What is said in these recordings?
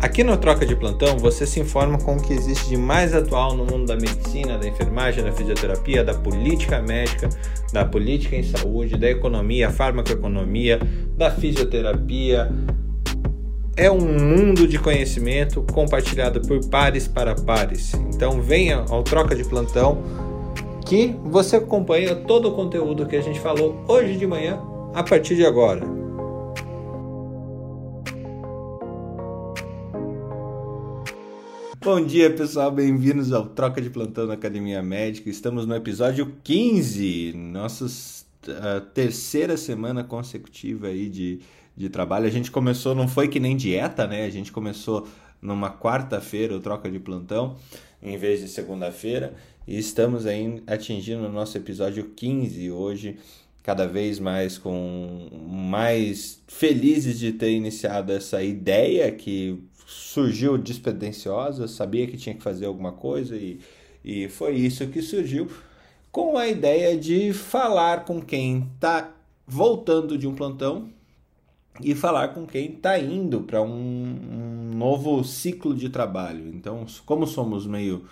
Aqui no Troca de Plantão você se informa com o que existe de mais atual no mundo da medicina, da enfermagem, da fisioterapia, da política médica, da política em saúde, da economia, farmacoeconomia, da fisioterapia. É um mundo de conhecimento compartilhado por pares para pares. Então venha ao Troca de Plantão que você acompanha todo o conteúdo que a gente falou hoje de manhã a partir de agora. Bom dia, pessoal. Bem-vindos ao Troca de Plantão na Academia Médica. Estamos no episódio 15, nossa uh, terceira semana consecutiva aí de, de trabalho. A gente começou, não foi que nem dieta, né? A gente começou numa quarta-feira o Troca de Plantão, em vez de segunda-feira. E estamos aí atingindo o nosso episódio 15 hoje, cada vez mais com mais felizes de ter iniciado essa ideia que surgiu despretensiosa, sabia que tinha que fazer alguma coisa e, e foi isso que surgiu com a ideia de falar com quem está voltando de um plantão e falar com quem está indo para um, um, novo ciclo de trabalho. Então, como somos meio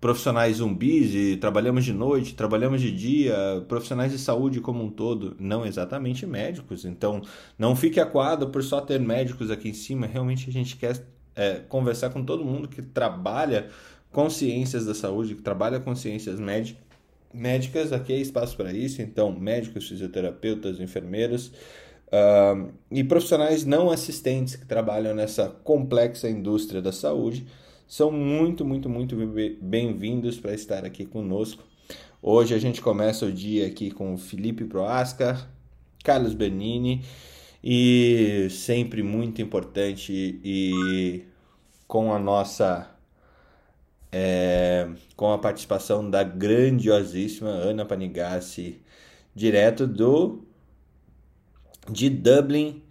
profissionais zumbis e trabalhamos de noite, trabalhamos de dia, profissionais de saúde como um todo, não exatamente médicos. Então, não fique aquado por só ter médicos aqui em cima. Realmente a gente quer é, conversar com todo mundo que trabalha com ciências da saúde, que trabalha com ciências médicas. Aqui é espaço para isso. Então, médicos, fisioterapeutas, enfermeiros. Uh, e profissionais não assistentes que trabalham nessa complexa indústria da saúde são muito, muito, muito bem-vindos para estar aqui conosco. Hoje a gente começa o dia aqui com Felipe Proasca, Carlos Bernini e sempre muito importante e com a nossa é, com a participação da grandiosíssima Ana Panigassi, direto do de Dublin,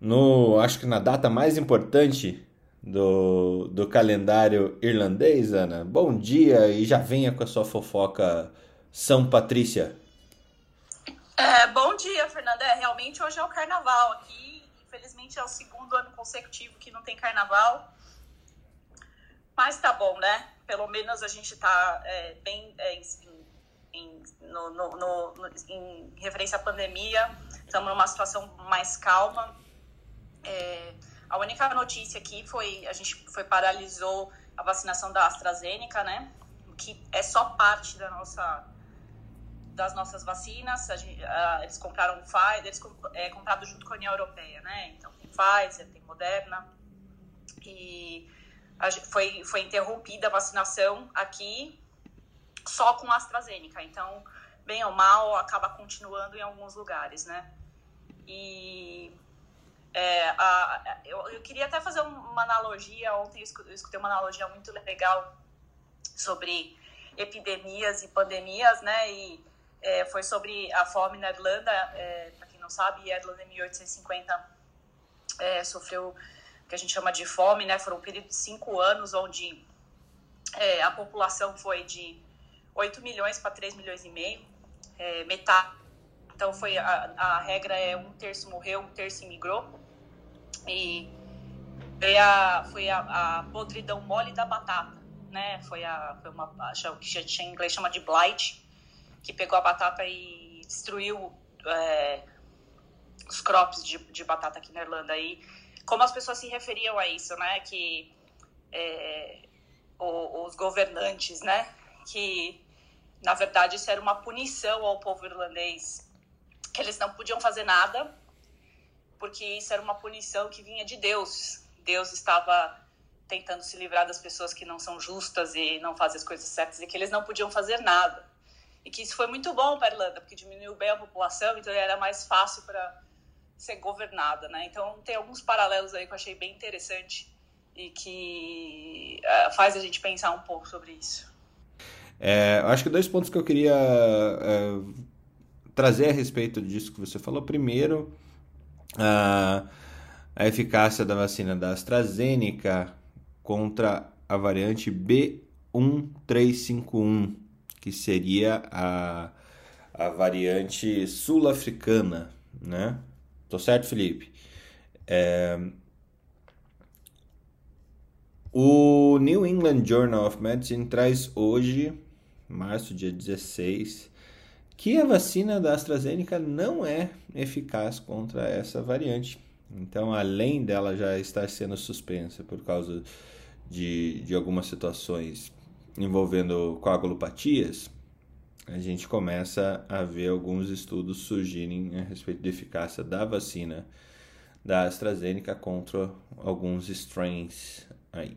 no acho que na data mais importante do, do calendário irlandês, Ana. Bom dia e já venha com a sua fofoca São Patrícia. É, bom dia, Fernanda. É, realmente hoje é o carnaval aqui. Infelizmente é o segundo ano consecutivo que não tem carnaval. Mas tá bom, né? Pelo menos a gente tá é, bem é, em, em, no, no, no, em referência à pandemia. Estamos numa situação mais calma. É, a única notícia aqui foi a gente foi paralisou a vacinação da AstraZeneca, né? Que é só parte da nossa das nossas vacinas. Gente, uh, eles compraram Pfizer, eles é comprado junto com a União Europeia, né? Então tem Pfizer, tem Moderna e a, foi foi interrompida a vacinação aqui só com a AstraZeneca. Então, bem ou mal, acaba continuando em alguns lugares, né? E é, a, eu, eu, queria até fazer uma analogia. Ontem eu escutei uma analogia muito legal sobre epidemias e pandemias, né? E é, foi sobre a fome na Irlanda. É, Para quem não sabe, a Irlanda em 1850 é, sofreu o que a gente chama de fome, né? Foram um período de cinco anos onde é, a população foi de 8 milhões para 3 milhões e meio, é, metade. Então foi a, a regra é um terço morreu, um terço imigrou. E foi a, foi a, a podridão mole da batata, né? Foi, a, foi uma, acho que já tinha em inglês chama de blight, que pegou a batata e destruiu é, os crops de, de batata aqui na Irlanda. E como as pessoas se referiam a isso, né? Que é, os governantes, né? Que na verdade isso era uma punição ao povo irlandês, que eles não podiam fazer nada porque isso era uma punição que vinha de Deus. Deus estava tentando se livrar das pessoas que não são justas e não fazem as coisas certas e que eles não podiam fazer nada. E que isso foi muito bom para a Irlanda, porque diminuiu bem a população, então era mais fácil para ser governada, né? Então tem alguns paralelos aí que eu achei bem interessante e que uh, faz a gente pensar um pouco sobre isso. É, acho que dois pontos que eu queria uh, trazer a respeito disso que você falou. Primeiro, a, a eficácia da vacina da AstraZeneca contra a variante B1351, que seria a, a variante sul-africana, né? Tô certo, Felipe? É, O New England Journal of Medicine traz hoje, março, dia 16, que a vacina da AstraZeneca não é eficaz contra essa variante. Então, além dela já estar sendo suspensa por causa de, de algumas situações envolvendo coagulopatias, a gente começa a ver alguns estudos surgirem a respeito da eficácia da vacina da AstraZeneca contra alguns strains aí.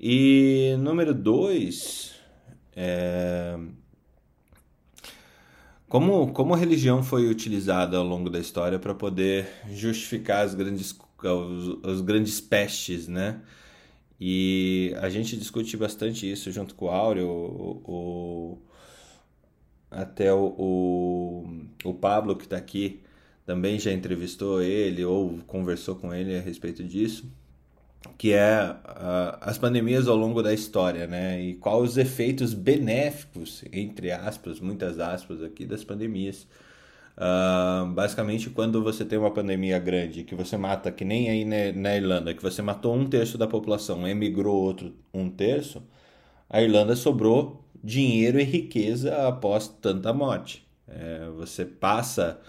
E número dois, é... como, como a religião foi utilizada ao longo da história para poder justificar as grandes, os, os grandes pestes, né? E a gente discute bastante isso junto com o Áureo, o, o até o, o, o Pablo que está aqui também já entrevistou ele ou conversou com ele a respeito disso, que é uh, as pandemias ao longo da história, né? E quais os efeitos benéficos, entre aspas, muitas aspas aqui, das pandemias. Uh, basicamente, quando você tem uma pandemia grande, que você mata, que nem aí na, Irlanda, que você matou um terço da população, emigrou outro um terço, a Irlanda sobrou dinheiro e riqueza após tanta morte. É, você passa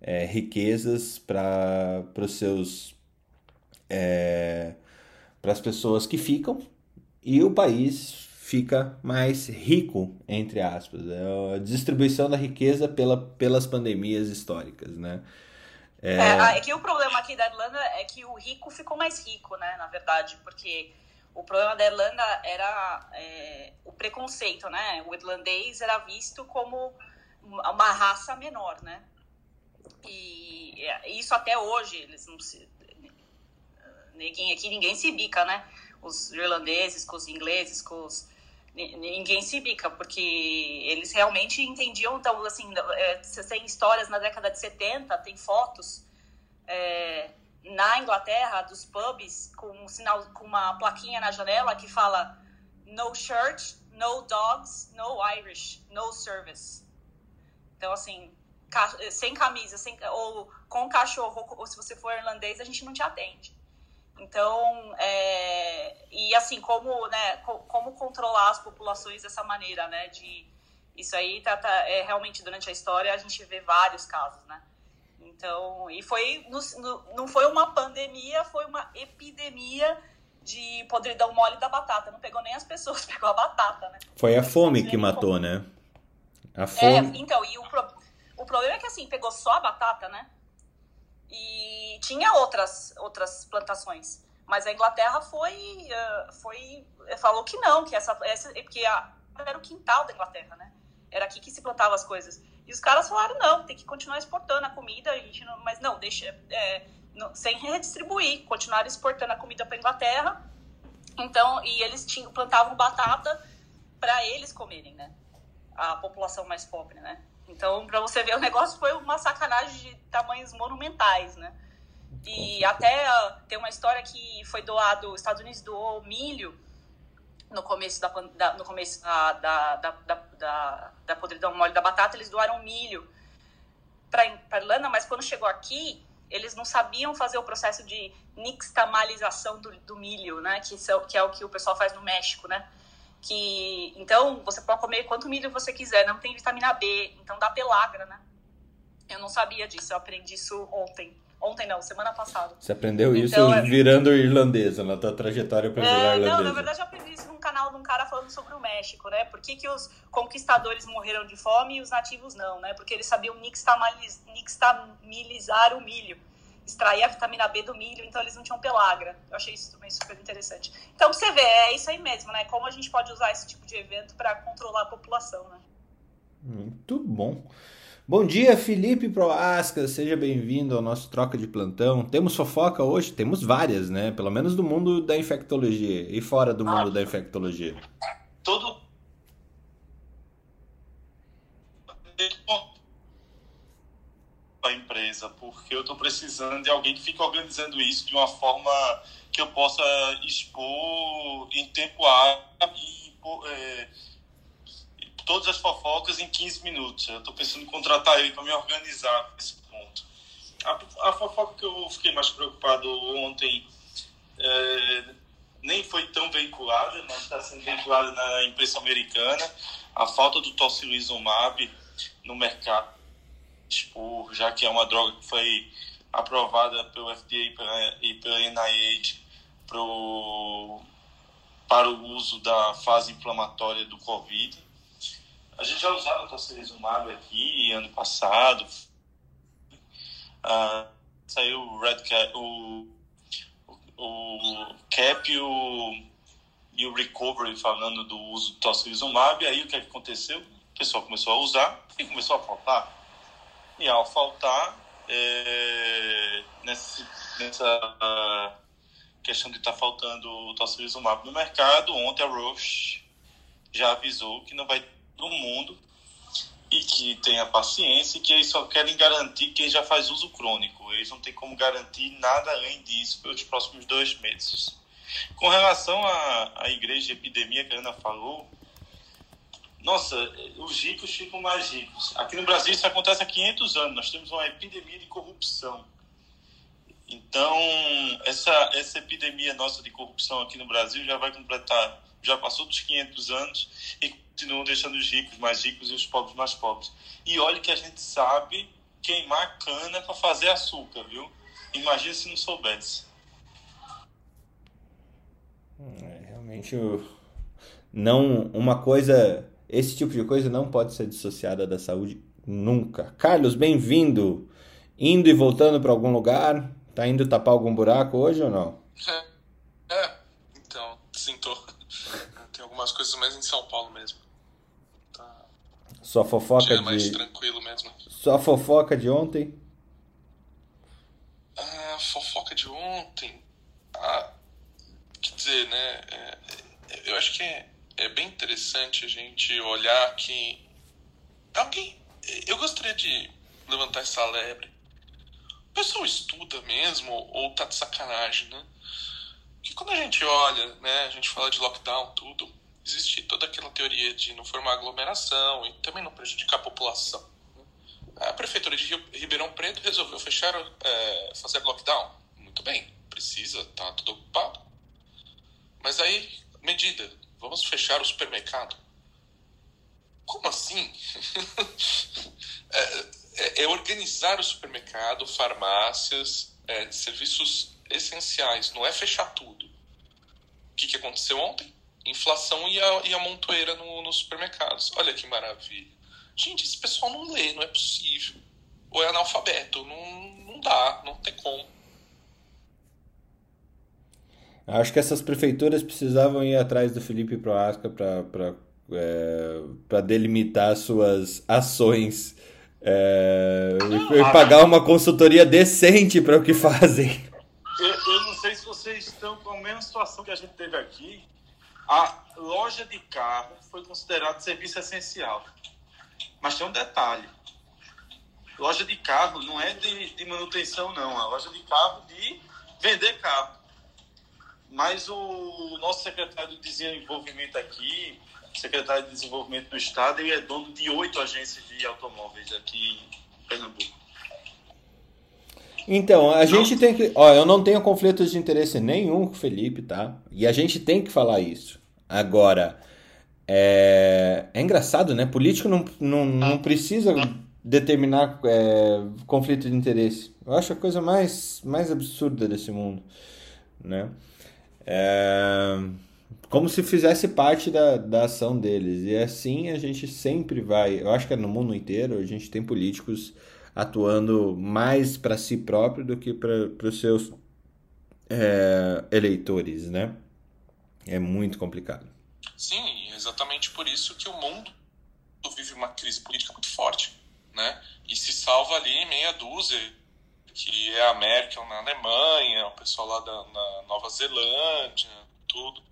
é, riquezas para os seus é, para as pessoas que ficam e o país fica mais rico entre aspas. É a distribuição da riqueza pela, pelas pandemias históricas né? É... é, é que o problema aqui da Irlanda é que o rico ficou mais rico né na verdade porque o problema da Irlanda era é, o preconceito né? O irlandês era visto como uma raça menor né? E isso até hoje, eles não se. Ninguém aqui, ninguém se bica, né? Os irlandeses com os ingleses, com os. Ninguém se bica, porque eles realmente entendiam. Então, assim, é, você tem histórias na década de 70, tem fotos é, na Inglaterra dos pubs com um sinal, com uma plaquinha na janela que fala no shirt, no dogs, no Irish, no service. Então, assim, sem camisa, sem, ou com cachorro, ou se você for irlandês, a gente não te atende. Então, é, e assim, como, né, como controlar as populações dessa maneira, né, de, isso aí tá, tá, é, realmente durante a história a gente vê vários casos, né. Então, e foi, no, no, não foi uma pandemia, foi uma epidemia de podridão mole da batata. Não pegou nem as pessoas, pegou a batata, né. Foi a fome que matou, né? A fome. É, então, e o, o problema é que assim, pegou só a batata, né? E tinha outras, outras plantações. Mas a Inglaterra foi, uh, foi falou que não, que essa, essa porque a, era o quintal da Inglaterra, né? Era aqui que se plantava as coisas. E os caras falaram, não, tem que continuar exportando a comida, a gente não, mas não, deixa, é, não, sem redistribuir, continuar exportando a comida para Inglaterra. Então, e eles tinham, plantavam batata para eles comerem, né? A população mais pobre, né? Então, para você ver, o negócio foi uma sacanagem de tamanhos monumentais, né? E até uh, tem uma história que foi doado, os Estados Unidos doou milho no começo da, da no começo da, da, da, da, da podridão mole da batata, eles doaram milho para Irlanda, mas quando chegou aqui, eles não sabiam fazer o processo de nixtamalização do, do milho, né? Que, são, que é o que o pessoal faz no México, né? Que então você pode comer quanto milho você quiser, não tem vitamina B, então dá pelagra, né? Eu não sabia disso, eu aprendi isso ontem. Ontem não, semana passada. Você aprendeu isso então, é- virando irlandesa, na tua trajetória para virar é, irlandesa. Não, na verdade eu aprendi isso num canal de um cara falando sobre o México, né? Por que, que os conquistadores morreram de fome e os nativos não, né? Porque eles sabiam nixtamilizar o milho extrair a vitamina B do milho, então eles não tinham pelagra. Eu achei isso também super interessante. Então, você vê, é isso aí mesmo, né? Como a gente pode usar esse tipo de evento para controlar a população, né? Muito bom. Bom dia, Felipe Proasca, seja bem-vindo ao nosso Troca de Plantão. Temos fofoca hoje? Temos várias, né? Pelo menos do mundo da infectologia e fora do mundo ah, da infectologia. Todo a empresa, porque eu estou precisando de alguém que fique organizando isso de uma forma que eu possa expor em tempo hábil é, todas as fofocas em 15 minutos. Eu estou pensando em contratar ele para me organizar nesse ponto. A, a, fofoca que eu fiquei mais preocupado ontem, é, nem foi tão veiculada, mas está sendo veiculada na imprensa americana, a falta do tocilizumab no mercado, tipo, já que é uma droga que foi aprovada pelo FDA e pela NIH pro, para o uso da fase inflamatória do Covid. A gente já usava tocilizumab aqui ano passado. Ah, saiu o Red Cap, o, o, Cap e o, e o Recovery falando do uso do tocilizumab. Aí o que, é que aconteceu? O pessoal começou a usar e começou a faltar. E ao faltar, é, nessa, questão de estar tá faltando o tocilizumab no mercado, ontem a Roche já avisou que não vai todo mundo e que tenha paciência e que eles só querem garantir quem já faz uso crônico. Eles não têm como garantir nada além disso pelos próximos dois meses. Com relação à, à igreja de epidemia que a Ana falou, nossa, os ricos ficam mais ricos. Aqui no Brasil isso acontece há 500 anos. Nós temos uma epidemia de corrupção. Então, essa, essa epidemia nossa de corrupção aqui no Brasil já vai completar, já passou dos 500 anos e continuam deixando os ricos mais ricos e os pobres mais pobres. E olha que a gente sabe queimar cana para fazer açúcar, viu? Imagina se não soubesse. É, realmente, não uma coisa, esse tipo de coisa não pode ser dissociada da saúde nunca. Carlos, bem-vindo. Indo e voltando para algum lugar? Tá indo tapar algum buraco hoje ou não? É, é então, sim, tô. Tem algumas coisas mais em São Paulo mesmo. Tá. Só fofoca Dia de. mais tranquilo mesmo. Só fofoca de ontem? Ah, fofoca de ontem. Ah, quer dizer, né? É, eu acho que é, é bem interessante a gente olhar que. Alguém. Eu gostaria de levantar essa lebre o pessoal estuda mesmo ou tá de sacanagem, né? Porque quando a gente olha, né, a gente fala de lockdown, tudo, existe toda aquela teoria de não formar aglomeração e também não prejudicar a população. Né? A prefeitura de Ribeirão Preto resolveu fechar, é, fazer lockdown. Muito bem, precisa, tá tudo ocupado. Mas aí, medida, vamos fechar o supermercado. Como assim? é, é, é organizar o supermercado, farmácias, é, serviços essenciais, não é fechar tudo. O que, que aconteceu ontem? Inflação e a, e a montoeira no, nos supermercados. Olha que maravilha. Gente, esse pessoal não lê, não é possível. Ou é analfabeto, não, não dá, não tem como. Acho que essas prefeituras precisavam ir atrás do Felipe Proasca para é, delimitar suas ações é, e pagar uma consultoria decente para o que fazem. Eu, eu, não sei se vocês estão com a mesma situação que a gente teve aqui. A loja de carro foi considerada serviço essencial. Mas tem um detalhe. Loja de carro não é de, de manutenção, não. A loja de carro de vender carro. Mas o nosso secretário de desenvolvimento aqui secretário de Desenvolvimento do Estado, ele é dono de oito agências de automóveis aqui em Pernambuco. Então, a gente tem que. Ó, eu não tenho conflitos de interesse nenhum com o Felipe, tá? E a gente tem que falar isso. Agora, é, é engraçado, né? Político não, não, não precisa determinar é, conflito de interesse. Eu acho a coisa mais, mais absurda desse mundo, né? É como se fizesse parte da, da ação deles. E assim a gente sempre vai. Eu acho que é no mundo inteiro a gente tem políticos atuando mais para si próprio do que para os seus é, eleitores, né? É muito complicado. Sim, exatamente por isso que o mundo vive uma crise política muito forte, né? E se salva ali meia dúzia, que é a Merkel na Alemanha, o pessoal lá da na Nova Zelândia, tudo.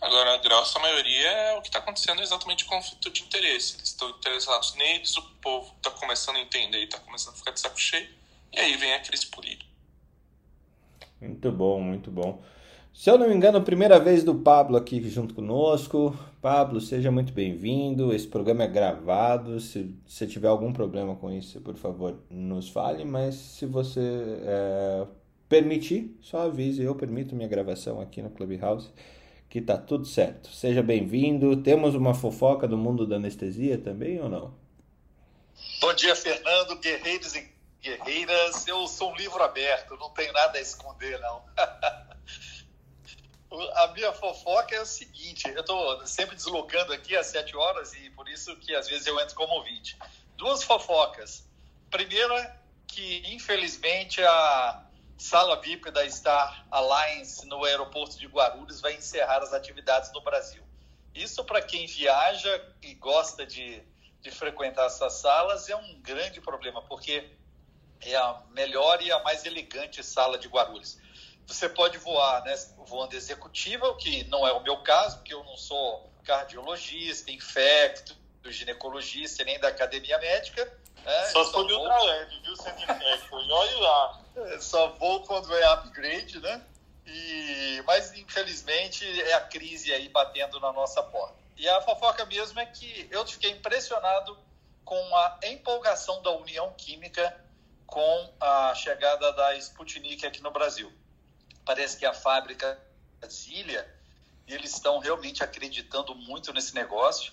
Agora, a grossa maioria é o que está acontecendo exatamente com conflito de interesse. Eles estão interessados neles, o povo está começando a entender e está começando a ficar de saco cheio, e aí vem a crise política. Muito bom, muito bom. Se eu não me engano, primeira vez do Pablo aqui junto conosco. Pablo, seja muito bem-vindo. Esse programa é gravado. Se você tiver algum problema com isso, por favor, nos fale. Mas se você é, permitir, só avise, eu permito minha gravação aqui no Clubhouse, que tá tudo certo. Seja bem-vindo. Temos uma fofoca do mundo da anestesia também ou não? Bom dia, Fernando, guerreiros e guerreiras. Eu sou um livro aberto, não tenho nada a esconder, não. a minha fofoca é o seguinte: eu estou sempre deslocando aqui às sete horas e por isso que às vezes eu entro como ouvinte. Duas fofocas. Primeira, que infelizmente a sala VIP da Star Alliance no aeroporto de Guarulhos vai encerrar as atividades no Brasil. Isso para quem viaja e gosta de, de frequentar essas salas é um grande problema, porque é a melhor e a mais elegante sala de Guarulhos. Você pode voar né, voando executiva, o que não é o meu caso, porque eu não sou cardiologista, infecto, ginecologista, nem da academia médica. Né? Só for de ultraleve, viu, sendo infecto. E olha lá. É, só vou quando é upgrade, né? E, mas, infelizmente, é a crise aí batendo na nossa porta. E a fofoca mesmo é que eu fiquei impressionado com a empolgação da União Química com a chegada da Sputnik aqui no Brasil parece que a fábrica Brasília, e eles estão realmente acreditando muito nesse negócio.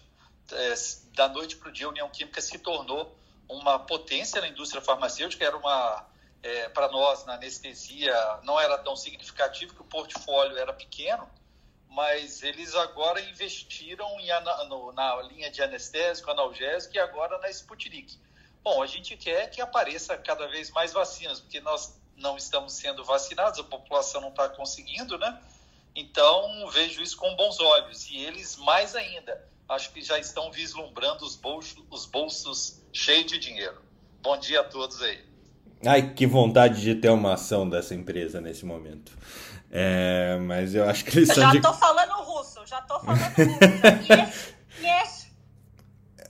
É, da noite para o dia, a União Química se tornou uma potência na indústria farmacêutica, era uma, é, para nós, na anestesia, não era tão significativo, que o portfólio era pequeno, mas eles agora investiram em, no, na linha de anestésico, analgésico e agora na Sputnik. Bom, a gente quer que apareça cada vez mais vacinas, porque nós não estamos sendo vacinados, a população não está conseguindo, né? Então, vejo isso com bons olhos. E eles, mais ainda, acho que já estão vislumbrando os bolsos, os bolsos cheios de dinheiro. Bom dia a todos aí. Ai, que vontade de ter uma ação dessa empresa nesse momento. É, mas eu acho que eles eu são. Já de... tô falando russo, já tô falando russo. yes, yes.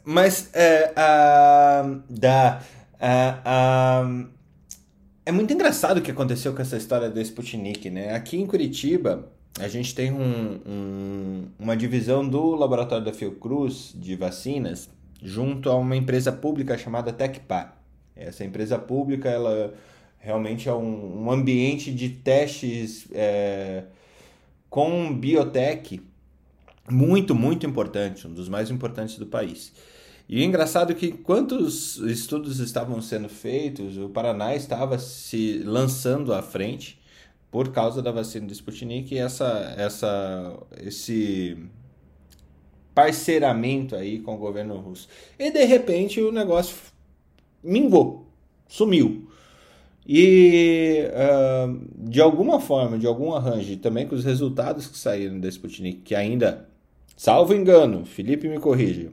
Mas é, uh, da. Uh, uh, é muito engraçado o que aconteceu com essa história do Sputnik, né? Aqui em Curitiba, a gente tem um, um, uma divisão do laboratório da Fiocruz de vacinas junto a uma empresa pública chamada Tecpar. Essa empresa pública, ela realmente é um, um ambiente de testes é, com biotech muito, muito importante, um dos mais importantes do país. E engraçado é que quantos estudos estavam sendo feitos, o Paraná estava se lançando à frente por causa da vacina do Sputnik e essa, essa, esse parceiramento aí com o governo russo. E de repente o negócio mingou, sumiu. E uh, de alguma forma, de algum arranjo, também com os resultados que saíram da Sputnik, que ainda, salvo engano, Felipe me corrija,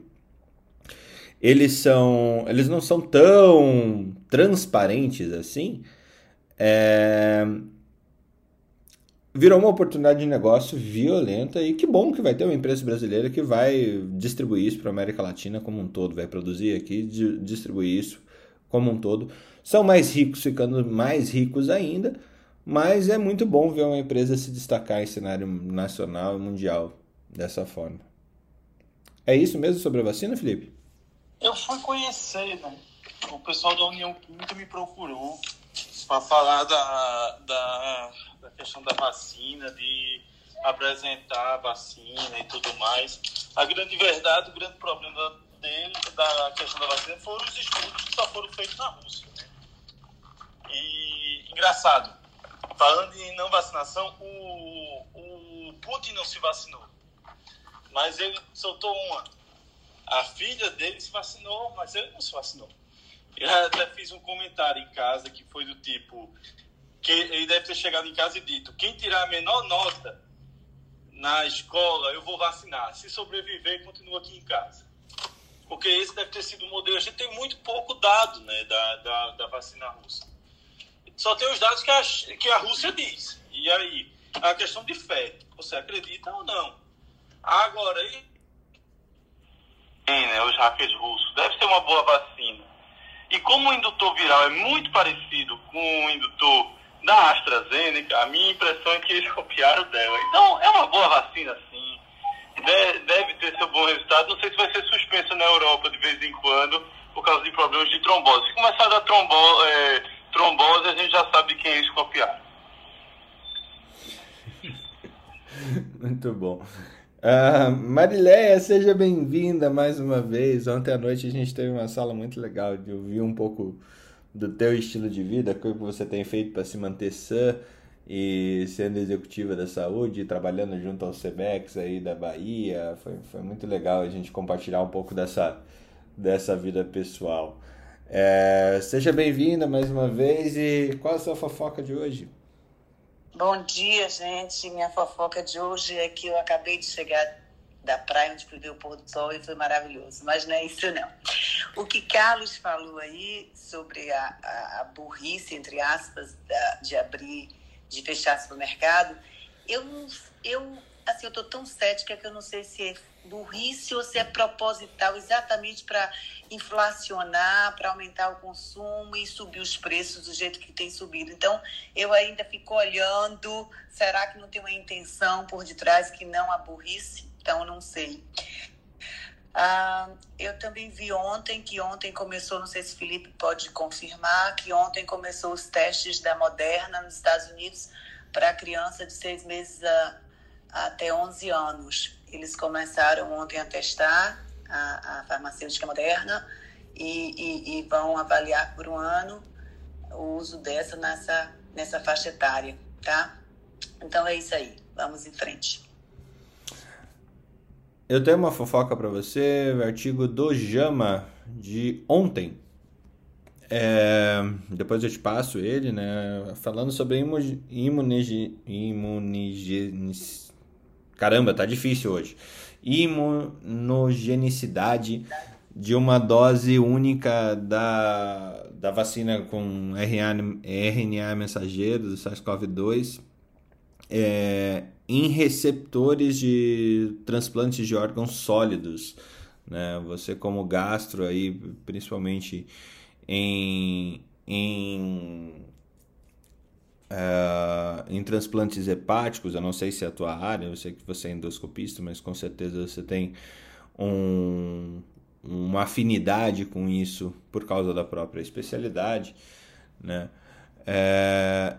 eles são, eles não são tão transparentes assim, é... virou uma oportunidade de negócio violenta e que bom que vai ter uma empresa brasileira que vai distribuir isso para a América Latina como um todo, vai produzir aqui, distribuir isso como um todo. São mais ricos, ficando mais ricos ainda, mas é muito bom ver uma empresa se destacar em cenário nacional e mundial dessa forma. É isso mesmo sobre a vacina, Felipe? Eu fui conhecer, né? O pessoal da União Química me procurou para falar da, da, da, questão da vacina, de apresentar a vacina e tudo mais. A grande verdade, o grande problema dele, da questão da vacina, foram os estudos que só foram feitos na Rússia. Né? E, engraçado, falando em não vacinação, o, o Putin não se vacinou. Mas ele soltou uma a filha dele se vacinou, mas ele não se vacinou. Eu até fiz um comentário em casa que foi do tipo que ele deve ter chegado em casa e dito: quem tirar a menor nota na escola, eu vou vacinar. Se sobreviver, continua aqui em casa. Porque esse deve ter sido o modelo. A gente tem muito pouco dado né, da, da, da vacina russa. Só tem os dados que a, que a Rússia diz. E aí, a questão de fé. Você acredita ou não? Agora, né, os hackers russos, deve ser uma boa vacina. E como o indutor viral é muito parecido com o indutor da AstraZeneca, a minha impressão é que eles copiaram dela. Então, é uma boa vacina, sim. Deve ter seu bom resultado. Não sei se vai ser suspenso na Europa de vez em quando por causa de problemas de trombose. Se começar a dar trombo é, trombose, a gente já sabe quem é eles copiaram. muito bom. Uh, Marileia, seja bem-vinda mais uma vez. Ontem à noite a gente teve uma sala muito legal de ouvir um pouco do teu estilo de vida, o que você tem feito para se manter sã e sendo executiva da saúde, trabalhando junto ao CEBEX aí da Bahia. Foi, foi muito legal a gente compartilhar um pouco dessa, dessa vida pessoal. É, seja bem-vinda mais uma vez e qual a sua fofoca de hoje? Bom dia, gente. Minha fofoca de hoje é que eu acabei de chegar da praia onde fui ver o pôr do sol e foi maravilhoso. Mas não é isso não. O que Carlos falou aí sobre a, a, a burrice, entre aspas, da, de abrir, de fechar supermercado, eu, eu assim, eu tô tão cética que eu não sei se é burrice ou se é proposital, exatamente para inflacionar, para aumentar o consumo e subir os preços do jeito que tem subido. Então, eu ainda fico olhando, será que não tem uma intenção por detrás que não a burrice? Então, não sei. Ah, eu também vi ontem que ontem começou, não sei se Felipe pode confirmar, que ontem começou os testes da Moderna nos Estados Unidos para criança de seis meses a até 11 anos. Eles começaram ontem a testar a, a farmacêutica moderna e, e, e, vão avaliar por um ano o uso dessa nessa, nessa faixa etária, tá? Então é isso aí, vamos em frente. Eu tenho uma fofoca para você, artigo do Jama de ontem. É, depois eu te passo ele, né? Falando sobre imunige, imunige, Caramba, tá difícil hoje. Imunogenicidade de uma dose única da, da vacina com RNA, RNA mensageiro do SARS-CoV-2 é, em receptores de transplantes de órgãos sólidos. Né? Você como gastro aí, principalmente em, em Uh, em transplantes hepáticos, eu não sei se é a tua área, eu sei que você é endoscopista, mas com certeza você tem um, uma afinidade com isso por causa da própria especialidade, né? É,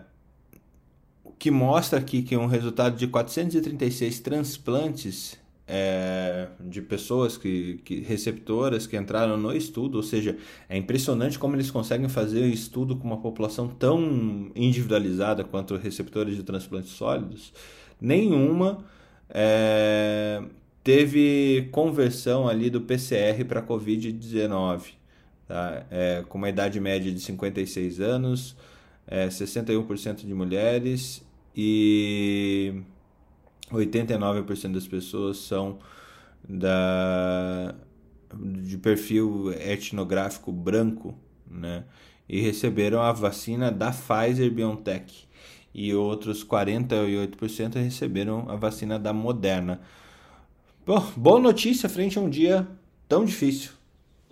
que mostra aqui que um resultado de 436 transplantes é, de pessoas que, que receptoras que entraram no estudo, ou seja, é impressionante como eles conseguem fazer o estudo com uma população tão individualizada quanto receptores de transplantes sólidos. Nenhuma é, teve conversão ali do PCR para COVID-19, tá? É, com uma idade média de 56 anos, é, 61% de mulheres e 89% das pessoas são da, de perfil etnográfico branco, né? E receberam a vacina da Pfizer BioNTech. E outros 48% receberam a vacina da Moderna. Bom, boa notícia frente a um dia tão difícil.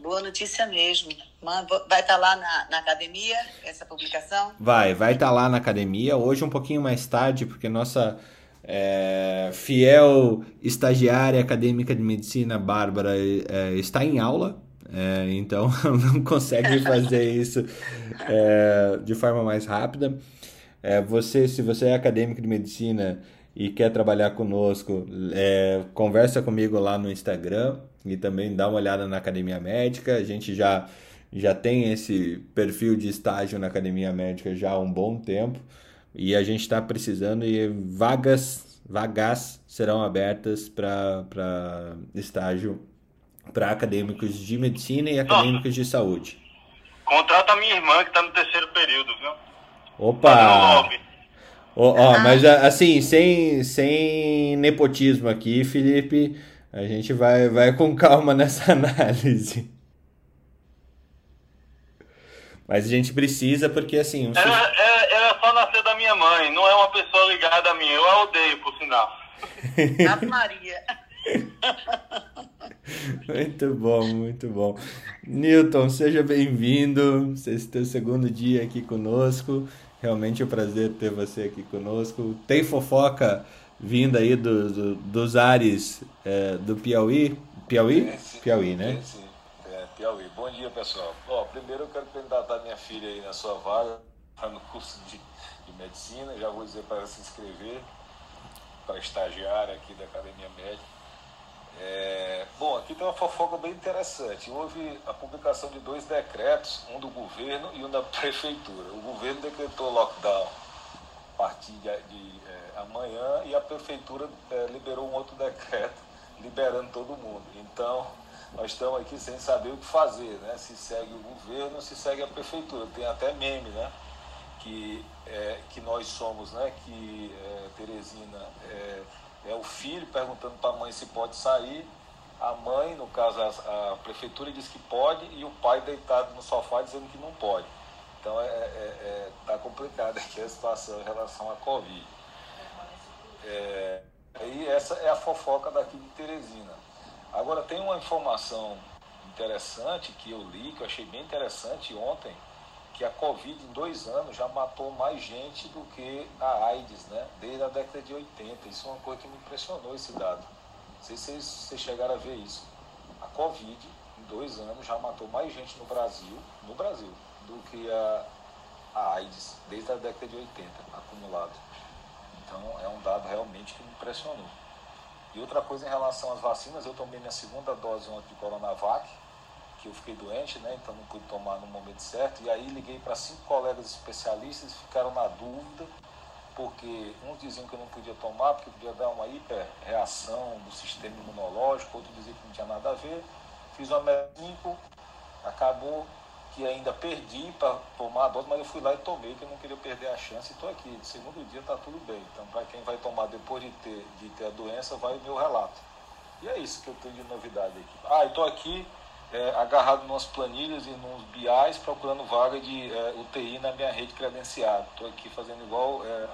Boa notícia mesmo. Vai estar tá lá na, na, academia essa publicação? Vai, vai estar tá lá na academia. Hoje um pouquinho mais tarde, porque nossa é, fiel estagiária acadêmica de medicina, Bárbara, é, está em aula, é, então não consegue fazer isso é, de forma mais rápida. É, você, se você é acadêmico de medicina e quer trabalhar conosco, é, conversa comigo lá no Instagram e também dá uma olhada na Academia Médica. A gente já, já tem esse perfil de estágio na Academia Médica já há um bom tempo. E a gente está precisando e vagas, vagas serão abertas para estágio para acadêmicos de medicina e acadêmicos Nossa. de saúde. Contrata a minha irmã que está no terceiro período, viu? Opa! Ó, oh, mas assim, sem, sem nepotismo aqui, Felipe, a gente vai, vai com calma nessa análise. Mas a gente precisa porque assim. Um... Ela, ela, ela, só nasceu da minha mãe, não é uma pessoa ligada a mim. Eu a odeio, por sinal. Ave Maria. muito bom, muito bom. Newton, seja bem-vindo. Esse é teu segundo dia aqui conosco. Realmente é um prazer ter você aqui conosco. Tem fofoca vinda aí do, do dos ares é, do Piauí? Piauí? Piauí, né? Sim, sim. Piauí. Bom dia, pessoal. Ó, primeiro eu quero candidatar minha filha aí na sua vaga, tá no curso de, de medicina, já vou dizer para ela se inscrever. para estagiária aqui da Academia Médica. É, bom, aqui tem uma fofoca bem interessante. Houve a publicação de dois decretos, um do governo e um da prefeitura. O governo decretou lockdown a partir de, de é, amanhã e a prefeitura é, liberou um outro decreto liberando todo mundo. Então, nós estamos aqui sem saber o que fazer, né? Se segue o governo, se segue a prefeitura. Tem até meme, né? Que, é, que nós somos, né? Que é, Teresina é, é o filho perguntando para a mãe se pode sair, a mãe, no caso a, a, prefeitura, diz que pode e o pai deitado no sofá dizendo que não pode. Então é, é, é tá complicada aqui a situação em relação à Covid. É, e essa é a fofoca daqui de Teresina. Agora tem uma informação interessante que eu li, que eu achei bem interessante ontem, que a Covid em dois anos já matou mais gente do que a AIDS, né? Desde a década de 80. Isso é uma coisa que me impressionou esse dado. Não sei se vocês, chegaram a ver isso. A Covid em dois anos já matou mais gente no Brasil, no Brasil, do que a, a AIDS, desde a década de 80, acumulado. Então é um dado realmente que me impressionou. E outra coisa em relação às vacinas, eu tomei minha segunda dose ontem de Coronavac, que eu fiquei doente, né? Então não pude tomar no momento certo. E aí liguei para cinco colegas especialistas e ficaram na dúvida, porque uns diziam que eu não podia tomar, porque podia dar uma hiperreação do sistema imunológico, outros diziam que não tinha nada a ver. Fiz uma médico, acabou que ainda perdi para tomar a dose, mas eu fui lá e tomei, que eu não queria perder a chance e estou aqui. Segundo dia está tudo bem. Então, para quem vai tomar depois de ter, de ter a doença, vai o meu relato. E é isso que eu tenho de novidade aqui. Ah, estou aqui é, agarrado nas planilhas e nos BIs procurando vaga de é, UTI na minha rede credenciada. Estou aqui fazendo igual é,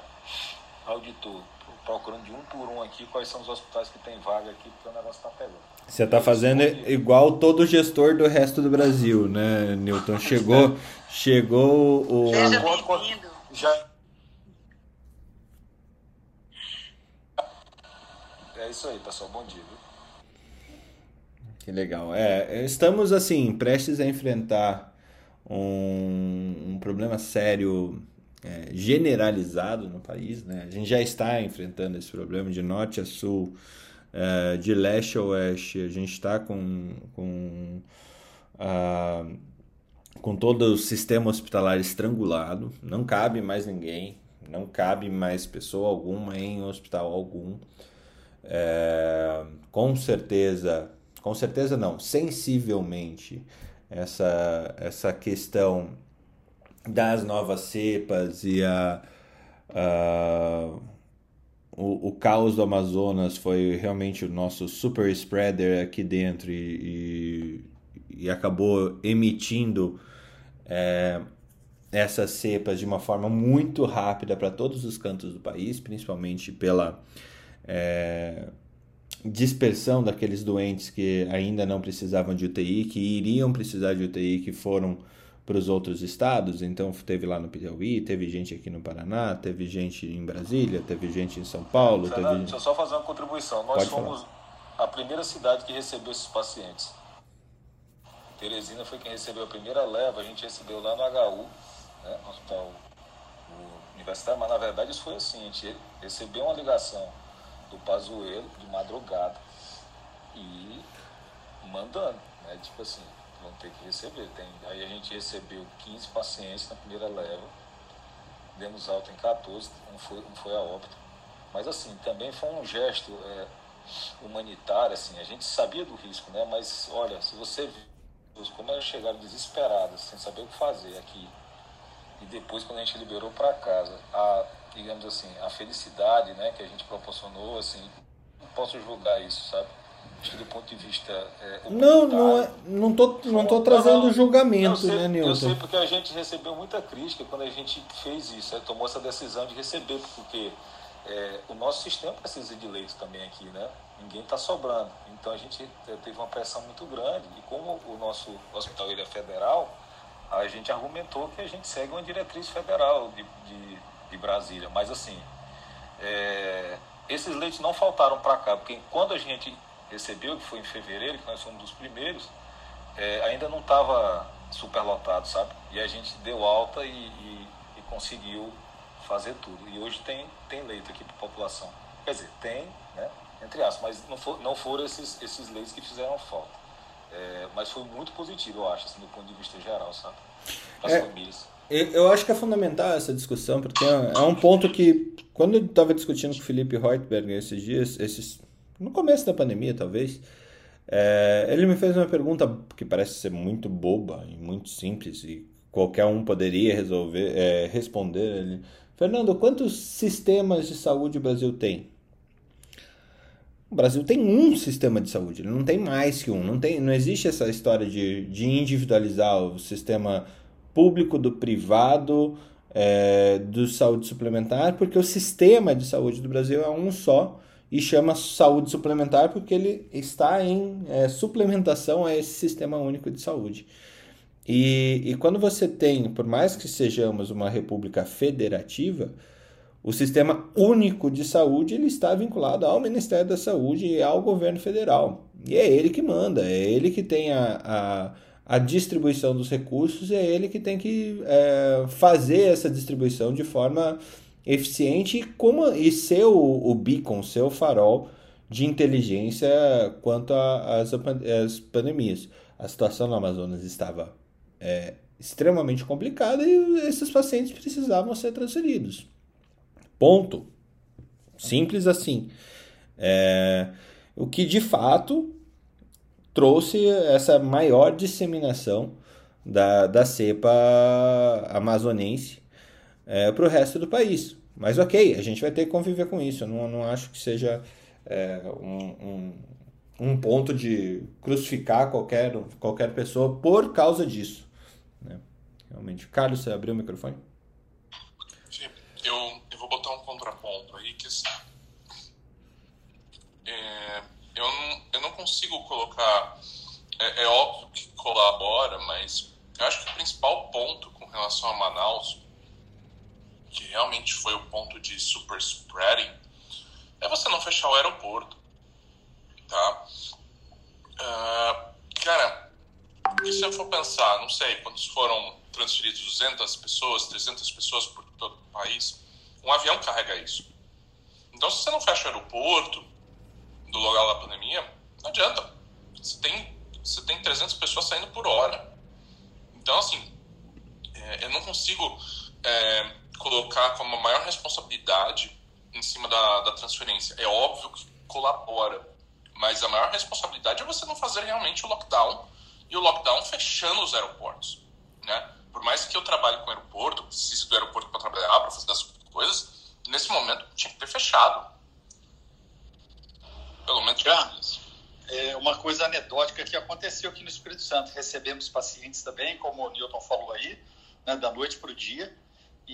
auditor, procurando de um por um aqui quais são os hospitais que tem vaga aqui, porque o negócio está pegando. Você está fazendo igual todo gestor do resto do Brasil, né, Newton? Chegou, chegou o. Seja bem-vindo. Já... É isso aí, pessoal. Bom dia. Que legal. É, estamos assim, prestes a enfrentar um, um problema sério é, generalizado no país. Né? A gente já está enfrentando esse problema de norte a sul, é, de leste a oeste. A gente está com, com, uh, com todo o sistema hospitalar estrangulado. Não cabe mais ninguém, não cabe mais pessoa alguma em hospital algum. É, com certeza com certeza não, sensivelmente, essa, essa questão das novas cepas e a, a o, o caos do Amazonas foi realmente o nosso super spreader aqui dentro e, e, e acabou emitindo é, essas cepas de uma forma muito rápida para todos os cantos do país, principalmente pela é, dispersão daqueles doentes que ainda não precisavam de UTI, que iriam precisar de UTI, que foram para os outros estados. Então, teve lá no Piauí, teve gente aqui no Paraná, teve gente em Brasília, teve gente em São Paulo. Fernando, teve... Deixa eu só fazer uma contribuição. Nós Pode fomos falar. a primeira cidade que recebeu esses pacientes. Teresina foi quem recebeu a primeira leva, a gente recebeu lá no HU, né, no hospital universitário, mas na verdade isso foi assim, a gente recebeu uma ligação do Pazuello de madrugada e mandando, né? Tipo assim, vão ter que receber. Tem, aí a gente recebeu 15 pacientes na primeira leva, demos alta em 14, um foi, um foi a óbito. Mas assim, também foi um gesto é, humanitário, assim, a gente sabia do risco, né? Mas olha, se você viu como elas chegaram desesperadas, sem saber o que fazer aqui, e depois quando a gente liberou para casa, a digamos assim, a felicidade né, que a gente proporcionou, assim, não posso julgar isso, sabe? Que do ponto de vista. É, não, não, é, não tô, não tô trazendo não, julgamento, sei, né, Nilton? Eu sei porque a gente recebeu muita crítica quando a gente fez isso, né, tomou essa decisão de receber, porque é, o nosso sistema precisa de leito também aqui, né? Ninguém está sobrando. Então a gente teve uma pressão muito grande. E como o nosso hospital ele é federal, a gente argumentou que a gente segue uma diretriz federal de, de de Brasília. Mas assim, é, esses leitos não faltaram para cá, porque quando a gente recebeu, que foi em fevereiro, que nós fomos dos primeiros, é, ainda não estava superlotado, sabe? E a gente deu alta e, e, e, conseguiu fazer tudo. E hoje tem, tem leito aqui para a população. Quer dizer, tem, né? entre aspas, mas não, for, não foram esses, esses leis que fizeram falta. É, mas foi muito positivo, eu acho, assim, do ponto de vista geral, sabe? As é, famílias. Eu acho que é fundamental essa discussão, porque é, é um ponto que, quando eu estava discutindo com o Felipe Reutberg esses dias, esses, no começo da pandemia, talvez, é, ele me fez uma pergunta que parece ser muito boba e muito simples, e qualquer um poderia resolver é, responder. Ele, Fernando, quantos sistemas de saúde o Brasil tem? O Brasil tem um sistema de saúde, ele não tem mais que um. Não, tem, não existe essa história de, de individualizar o sistema público do privado, é, do saúde suplementar, porque o sistema de saúde do Brasil é um só e chama saúde suplementar porque ele está em é, suplementação a esse sistema único de saúde. E, e quando você tem, por mais que sejamos uma república federativa, o sistema único de saúde ele está vinculado ao Ministério da Saúde e ao governo federal. E é ele que manda, é ele que tem a, a, a distribuição dos recursos, é ele que tem que é, fazer essa distribuição de forma eficiente e, como, e ser o, o beacon, ser o farol de inteligência quanto às pandemias. A situação no Amazonas estava é, extremamente complicada e esses pacientes precisavam ser transferidos. Ponto. Simples assim. É, o que de fato trouxe essa maior disseminação da, da cepa amazonense é, para o resto do país. Mas ok, a gente vai ter que conviver com isso. Eu não, não acho que seja é, um, um, um, ponto de crucificar qualquer, qualquer pessoa por causa disso. Né? Realmente. Carlos, você abriu o microfone? Sim, eu, eu vou botar um contraponto aí que assim, é, eu, não, eu não consigo colocar. É, é óbvio que colabora, mas eu acho que o principal ponto com relação a Manaus, realmente foi o ponto de super spreading, é você não fechar o aeroporto. Tá? Uh, cara, se eu for pensar, não sei, quantos foram transferidos 200 pessoas, 300 pessoas por todo o país, um avião carrega isso. Então, se você não fecha o aeroporto do local da pandemia, não adianta. Você tem, você tem 300 pessoas saindo por hora. Então, assim, é, eu não consigo é, colocar como a maior responsabilidade em cima da, da transferência. É óbvio que colabora, mas a maior responsabilidade é você não fazer realmente o lockdown e o lockdown fechando os aeroportos, né? Por mais que eu trabalhe com aeroporto, precise do aeroporto para trabalhar, para fazer as coisas, nesse momento tinha que ter fechado. Pelo menos. Carlos, é uma coisa anedótica que aconteceu aqui no Espírito Santo. Recebemos pacientes também, como o Newton falou aí, né, da noite para o dia,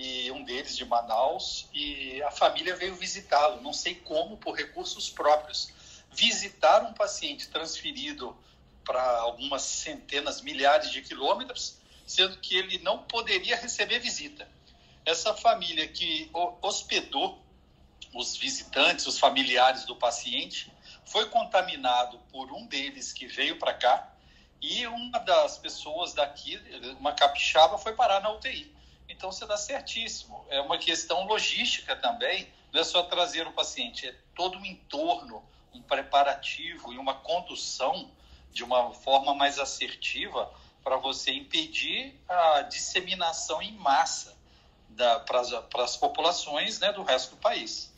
e um deles de Manaus, e a família veio visitá-lo, não sei como, por recursos próprios. Visitar um paciente transferido para algumas centenas, milhares de quilômetros, sendo que ele não poderia receber visita. Essa família que hospedou os visitantes, os familiares do paciente, foi contaminado por um deles que veio para cá e uma das pessoas daqui, uma capixaba, foi parar na UTI. Então você dá certíssimo. É uma questão logística também, não é só trazer o paciente, é todo um entorno, um preparativo e uma condução de uma forma mais assertiva para você impedir a disseminação em massa para as populações né, do resto do país.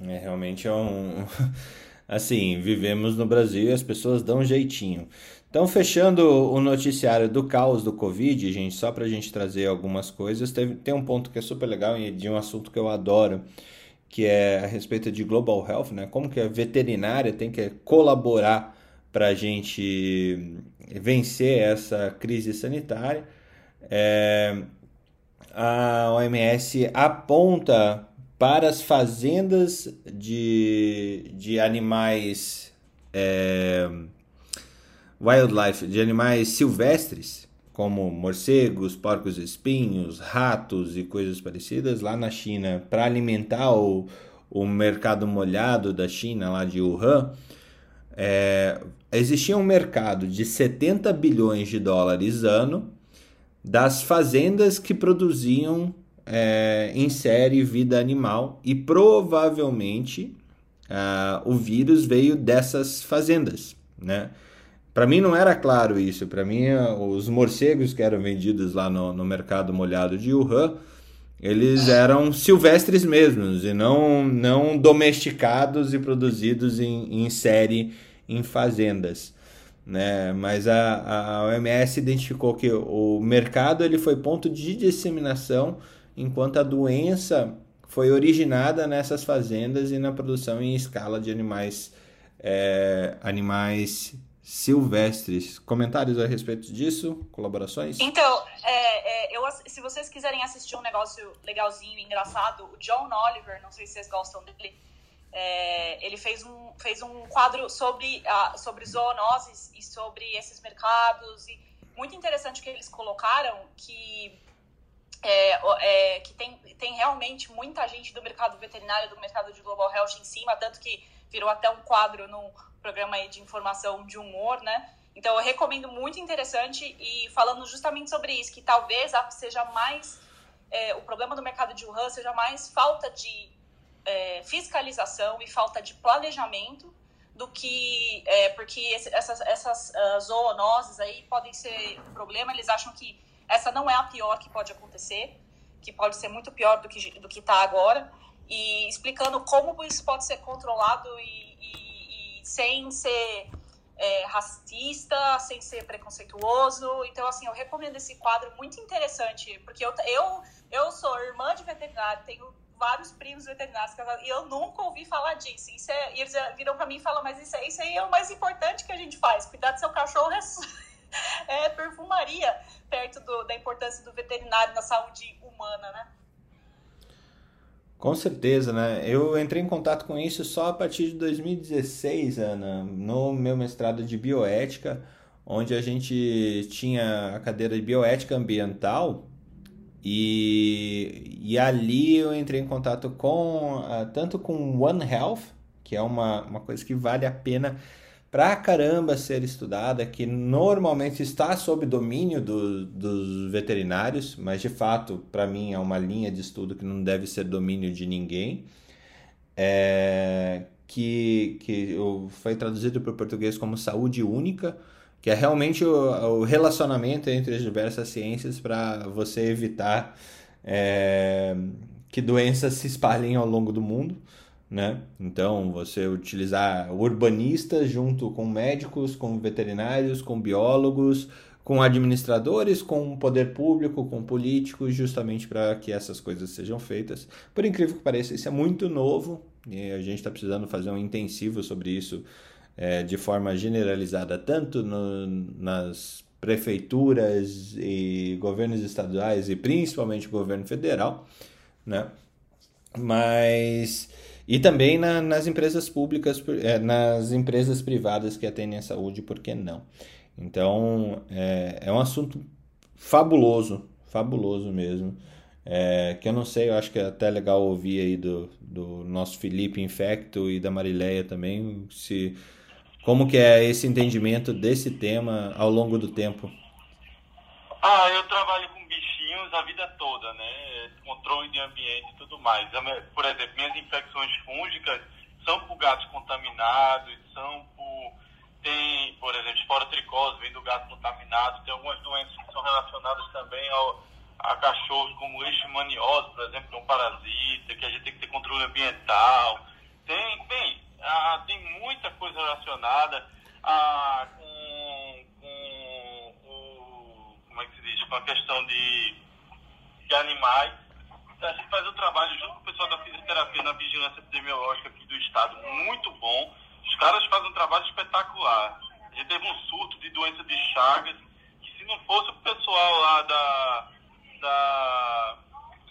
É, realmente é um. Assim, vivemos no Brasil e as pessoas dão um jeitinho. Então, fechando o noticiário do caos do Covid, gente, só para a gente trazer algumas coisas, teve, tem um ponto que é super legal e de um assunto que eu adoro, que é a respeito de global health, né? Como que a veterinária tem que colaborar para a gente vencer essa crise sanitária. É, a OMS aponta para as fazendas de, de animais é, wildlife, de animais silvestres, como morcegos, porcos espinhos, ratos e coisas parecidas lá na China para alimentar o, o mercado molhado da China, lá de Wuhan, é, existia um mercado de 70 bilhões de dólares ano das fazendas que produziam é, insere vida animal e provavelmente uh, o vírus veio dessas fazendas, né? Para mim não era claro isso. Para mim, os morcegos que eram vendidos lá no, no mercado molhado de Wuhan, eles eram silvestres mesmos e não, não domesticados e produzidos em, em série em fazendas. Né? Mas a, a OMS identificou que o mercado ele foi ponto de disseminação, enquanto a doença foi originada nessas fazendas e na produção em escala de animais, é, animais silvestres. Comentários a respeito disso? Colaborações? Então, é, é, eu, se vocês quiserem assistir um negócio legalzinho, engraçado, o John Oliver, não sei se vocês gostam dele, é, ele fez um, fez um quadro sobre, a, sobre zoonoses e sobre esses mercados. E muito interessante que eles colocaram que, é, é, que tem, tem realmente muita gente do mercado veterinário, do mercado de Global Health em cima, tanto que virou até um quadro programa de informação de humor, né? Então eu recomendo muito interessante e falando justamente sobre isso, que talvez seja mais é, o problema do mercado de Wuhan seja mais falta de é, fiscalização e falta de planejamento do que é, porque esse, essas, essas uh, zoonoses aí podem ser um problema. Eles acham que essa não é a pior que pode acontecer, que pode ser muito pior do que do que está agora e explicando como isso pode ser controlado e sem ser é, racista, sem ser preconceituoso. Então, assim, eu recomendo esse quadro muito interessante, porque eu, eu, eu sou irmã de veterinário, tenho vários primos veterinários e eu nunca ouvi falar disso. Isso é, e eles viram para mim e falam, mas isso, isso aí é o mais importante que a gente faz. Cuidar do seu cachorro é, é perfumaria perto do, da importância do veterinário na saúde humana, né? Com certeza, né? Eu entrei em contato com isso só a partir de 2016, Ana, no meu mestrado de bioética, onde a gente tinha a cadeira de bioética ambiental e, e ali eu entrei em contato com uh, tanto com One Health, que é uma, uma coisa que vale a pena pra caramba ser estudada, que normalmente está sob domínio do, dos veterinários, mas de fato, para mim, é uma linha de estudo que não deve ser domínio de ninguém. É, que, que foi traduzido para o português como saúde única, que é realmente o, o relacionamento entre as diversas ciências para você evitar é, que doenças se espalhem ao longo do mundo né? Então, você utilizar urbanistas junto com médicos, com veterinários, com biólogos, com administradores, com poder público, com políticos, justamente para que essas coisas sejam feitas. Por incrível que pareça, isso é muito novo e a gente está precisando fazer um intensivo sobre isso é, de forma generalizada, tanto no, nas prefeituras e governos estaduais e principalmente o governo federal, né? Mas e também na, nas empresas públicas, é, nas empresas privadas que atendem a saúde, por que não? Então, é, é um assunto fabuloso, fabuloso mesmo. É, que eu não sei, eu acho que é até legal ouvir aí do, do nosso Felipe Infecto e da Marileia também, se como que é esse entendimento desse tema ao longo do tempo. Ah, eu trabalho com bichinhos a vida toda, né? Controle de ambiente e tudo mais. Por exemplo, minhas infecções fúngicas são por gatos contaminados, são por. Tem, por exemplo, esporotricose, vem do gato contaminado, tem algumas doenças que são relacionadas também ao, a cachorros, como leishmaniose, por exemplo, que é um parasita, que a gente tem que ter controle ambiental. Tem, bem, tem muita coisa relacionada a, com, com como é que se diz, com a questão de, de animais. A gente faz um trabalho junto com o pessoal da fisioterapia na vigilância epidemiológica aqui do estado, muito bom. Os caras fazem um trabalho espetacular. A gente teve um surto de doença de Chagas, que se não fosse o pessoal lá da, da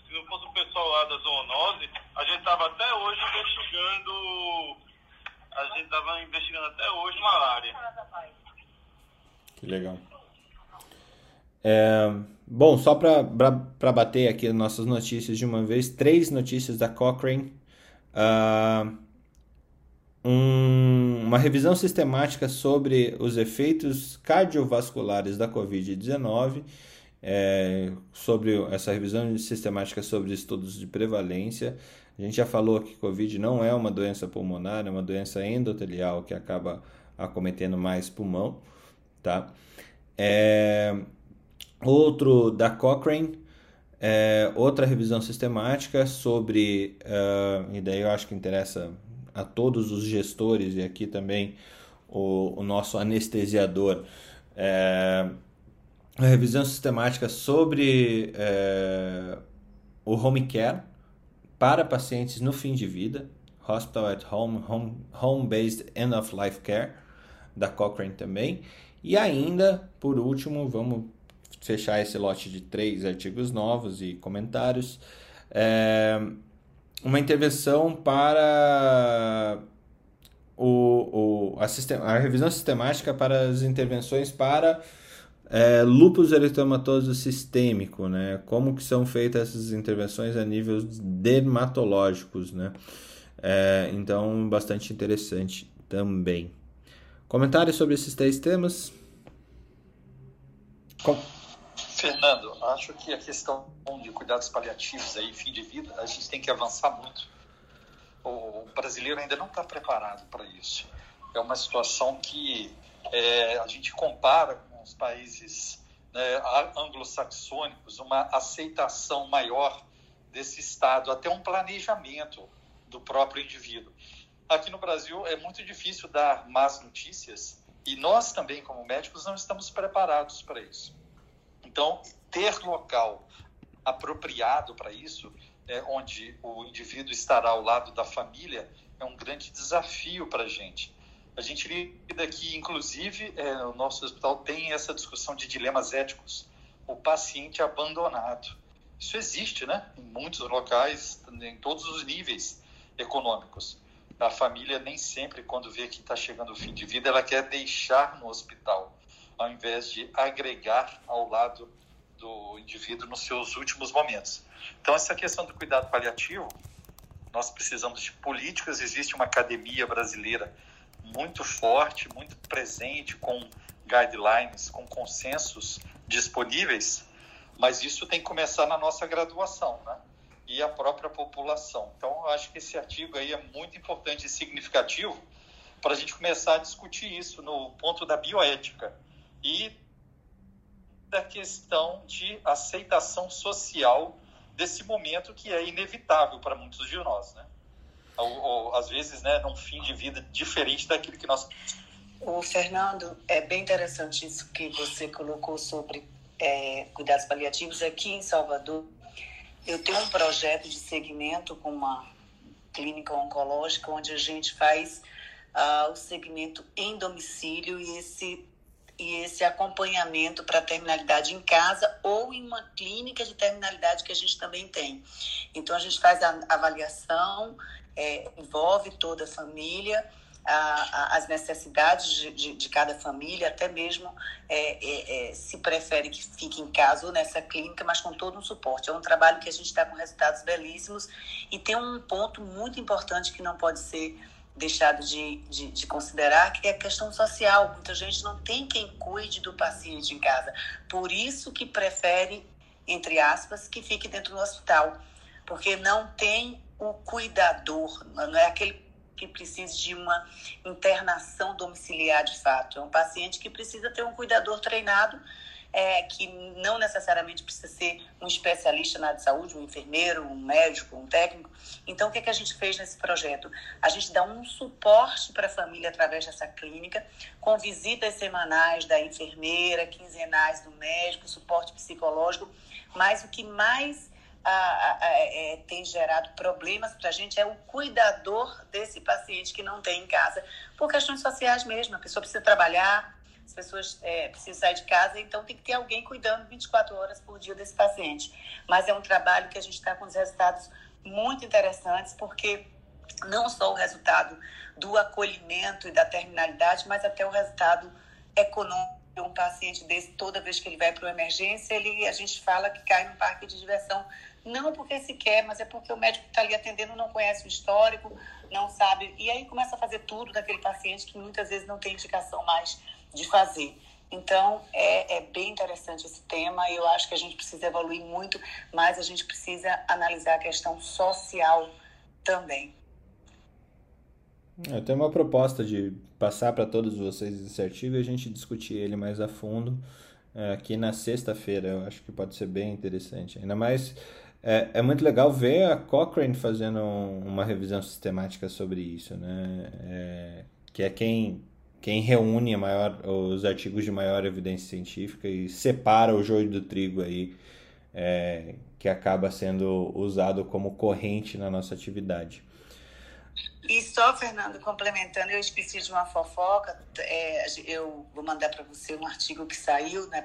se não fosse o pessoal lá da zoonose, a gente estava até hoje investigando a gente estava investigando até hoje malária. Que legal. É, bom, só para bater aqui nossas notícias de uma vez, três notícias da Cochrane. Uh, um, uma revisão sistemática sobre os efeitos cardiovasculares da Covid-19 é, sobre essa revisão sistemática sobre estudos de prevalência. A gente já falou que Covid não é uma doença pulmonar, é uma doença endotelial que acaba acometendo mais pulmão, tá? É, outro da Cochrane, é, outra revisão sistemática sobre, uh, e daí eu acho que interessa a todos os gestores e aqui também o, o nosso anestesiador, é, a revisão sistemática sobre é, o home care para pacientes no fim de vida, Hospital at Home, Home, home Based End of Life Care, da Cochrane também. E ainda, por último, vamos fechar esse lote de três artigos novos e comentários. É, uma intervenção para o, o, a, sistem, a revisão sistemática para as intervenções para é, lúpus eritematoso sistêmico, né? Como que são feitas essas intervenções a níveis dermatológicos, né? É, então, bastante interessante também. Comentários sobre esses três temas? Com... Fernando, acho que a questão de cuidados paliativos aí, fim de vida, a gente tem que avançar muito. O brasileiro ainda não está preparado para isso. É uma situação que é, a gente compara com os países né, anglo-saxônicos, uma aceitação maior desse Estado, até um planejamento do próprio indivíduo. Aqui no Brasil é muito difícil dar más notícias e nós também, como médicos, não estamos preparados para isso. Então, ter local apropriado para isso, é, onde o indivíduo estará ao lado da família, é um grande desafio para a gente. A gente lida aqui, inclusive, é, o nosso hospital tem essa discussão de dilemas éticos. O paciente abandonado. Isso existe, né? Em muitos locais, em todos os níveis econômicos. A família nem sempre, quando vê que está chegando o fim de vida, ela quer deixar no hospital, ao invés de agregar ao lado do indivíduo nos seus últimos momentos. Então, essa questão do cuidado paliativo, nós precisamos de políticas. Existe uma academia brasileira muito forte, muito presente, com guidelines, com consensos disponíveis, mas isso tem que começar na nossa graduação, né? E a própria população. Então, eu acho que esse artigo aí é muito importante e significativo para a gente começar a discutir isso no ponto da bioética e da questão de aceitação social desse momento que é inevitável para muitos de nós, né? ou, ou, às vezes, né, num fim de vida diferente daquilo que nós. O Fernando, é bem interessante isso que você colocou sobre é, cuidados paliativos aqui em Salvador. Eu tenho um projeto de segmento com uma clínica oncológica onde a gente faz uh, o segmento em domicílio e esse e esse acompanhamento para terminalidade em casa ou em uma clínica de terminalidade que a gente também tem. Então a gente faz a avaliação é, envolve toda a família, a, a, as necessidades de, de, de, cada família, até mesmo é, é, é, se prefere que fique em casa ou nessa clínica, mas com todo um suporte. É um trabalho que a gente está com resultados belíssimos e tem um ponto muito importante que não pode ser deixado de, de, de, considerar, que é a questão social. Muita gente não tem quem cuide do paciente em casa. Por isso que prefere, entre aspas, que fique dentro do hospital. Porque não tem o cuidador, não é aquele que precisa de uma internação domiciliar de fato. É um paciente que precisa ter um cuidador treinado, é, que não necessariamente precisa ser um especialista na área de saúde, um enfermeiro, um médico, um técnico. Então, o que, é que a gente fez nesse projeto? A gente dá um suporte para a família através dessa clínica, com visitas semanais da enfermeira, quinzenais do médico, suporte psicológico, mas o que mais a, a, a, é, tem gerado problemas para a gente é o cuidador desse paciente que não tem em casa, por questões sociais mesmo. A pessoa precisa trabalhar, as pessoas é, precisam sair de casa, então tem que ter alguém cuidando 24 horas por dia desse paciente. Mas é um trabalho que a gente está com os resultados muito interessantes, porque não só o resultado do acolhimento e da terminalidade, mas até o resultado econômico um paciente desse, toda vez que ele vai para uma emergência, ele, a gente fala que cai no parque de diversão não porque se quer, mas é porque o médico que está ali atendendo não conhece o histórico, não sabe. E aí começa a fazer tudo daquele paciente que muitas vezes não tem indicação mais de fazer. Então, é, é bem interessante esse tema e eu acho que a gente precisa evoluir muito, mas a gente precisa analisar a questão social também. Eu tenho uma proposta de passar para todos vocês esse artigo e a gente discutir ele mais a fundo é, aqui na sexta-feira. Eu acho que pode ser bem interessante. Ainda mais é, é muito legal ver a Cochrane fazendo uma revisão sistemática sobre isso, né? É, que é quem, quem reúne maior, os artigos de maior evidência científica e separa o joio do trigo aí, é, que acaba sendo usado como corrente na nossa atividade. E só, Fernando, complementando, eu esqueci de uma fofoca. É, eu vou mandar para você um artigo que saiu na,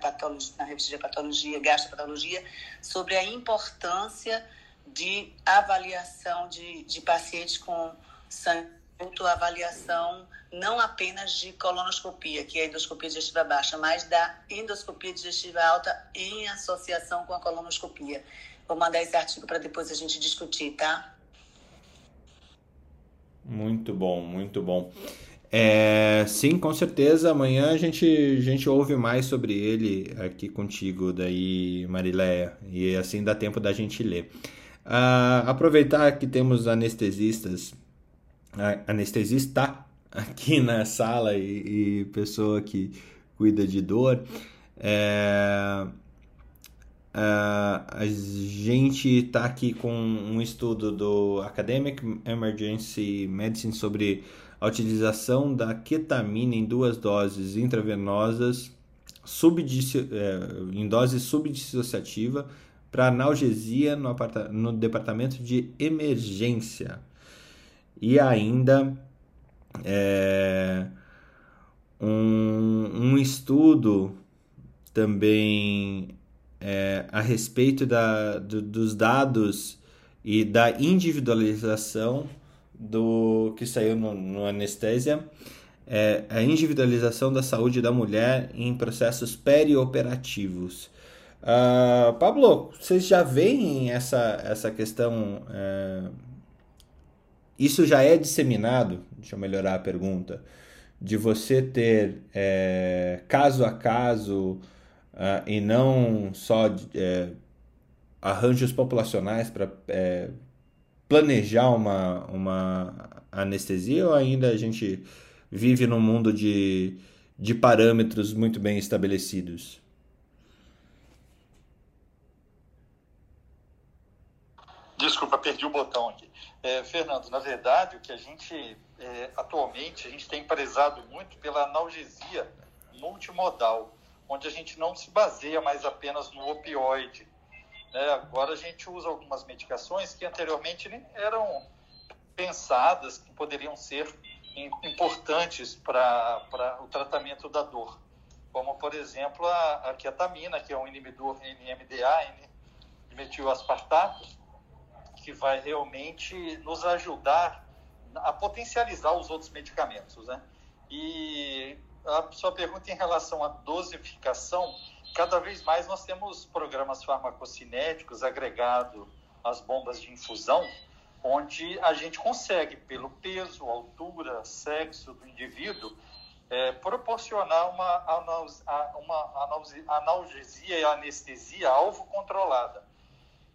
na revista de patologia, gastropatologia, sobre a importância de avaliação de, de pacientes com sangue, avaliação não apenas de colonoscopia, que é a endoscopia digestiva baixa, mas da endoscopia digestiva alta em associação com a colonoscopia. Vou mandar esse artigo para depois a gente discutir, tá? Muito bom, muito bom. É, sim, com certeza. Amanhã a gente, a gente ouve mais sobre ele aqui contigo, daí, Marileia. E assim dá tempo da gente ler. Uh, aproveitar que temos anestesistas, anestesista aqui na sala e, e pessoa que cuida de dor. É, Uh, a gente está aqui com um estudo do Academic Emergency Medicine sobre a utilização da ketamina em duas doses intravenosas é, em dose subdissociativa para analgesia no, no departamento de emergência. E ainda é, um, um estudo também é, a respeito da, do, dos dados e da individualização do que saiu no, no Anestésia, é, a individualização da saúde da mulher em processos perioperativos. Uh, Pablo, vocês já veem essa, essa questão? É, isso já é disseminado? Deixa eu melhorar a pergunta. De você ter é, caso a caso uh, e não só é, arranjos populacionais para é, planejar uma, uma anestesia ou ainda a gente vive num mundo de, de parâmetros muito bem estabelecidos? Desculpa, perdi o botão aqui. É, Fernando, na verdade, o que a gente, é, atualmente, a gente tem prezado muito pela analgesia multimodal onde a gente não se baseia mais apenas no opioide. Né? Agora a gente usa algumas medicações que anteriormente eram pensadas que poderiam ser importantes para o tratamento da dor, como por exemplo a, a ketamina, que é um inibidor NMDA, metilaspartato, que vai realmente nos ajudar a potencializar os outros medicamentos, né? E a sua pergunta em relação à dosificação, cada vez mais nós temos programas farmacocinéticos agregados às bombas de infusão, onde a gente consegue, pelo peso, altura, sexo do indivíduo, é, proporcionar uma, uma analgesia e anestesia alvo controlada.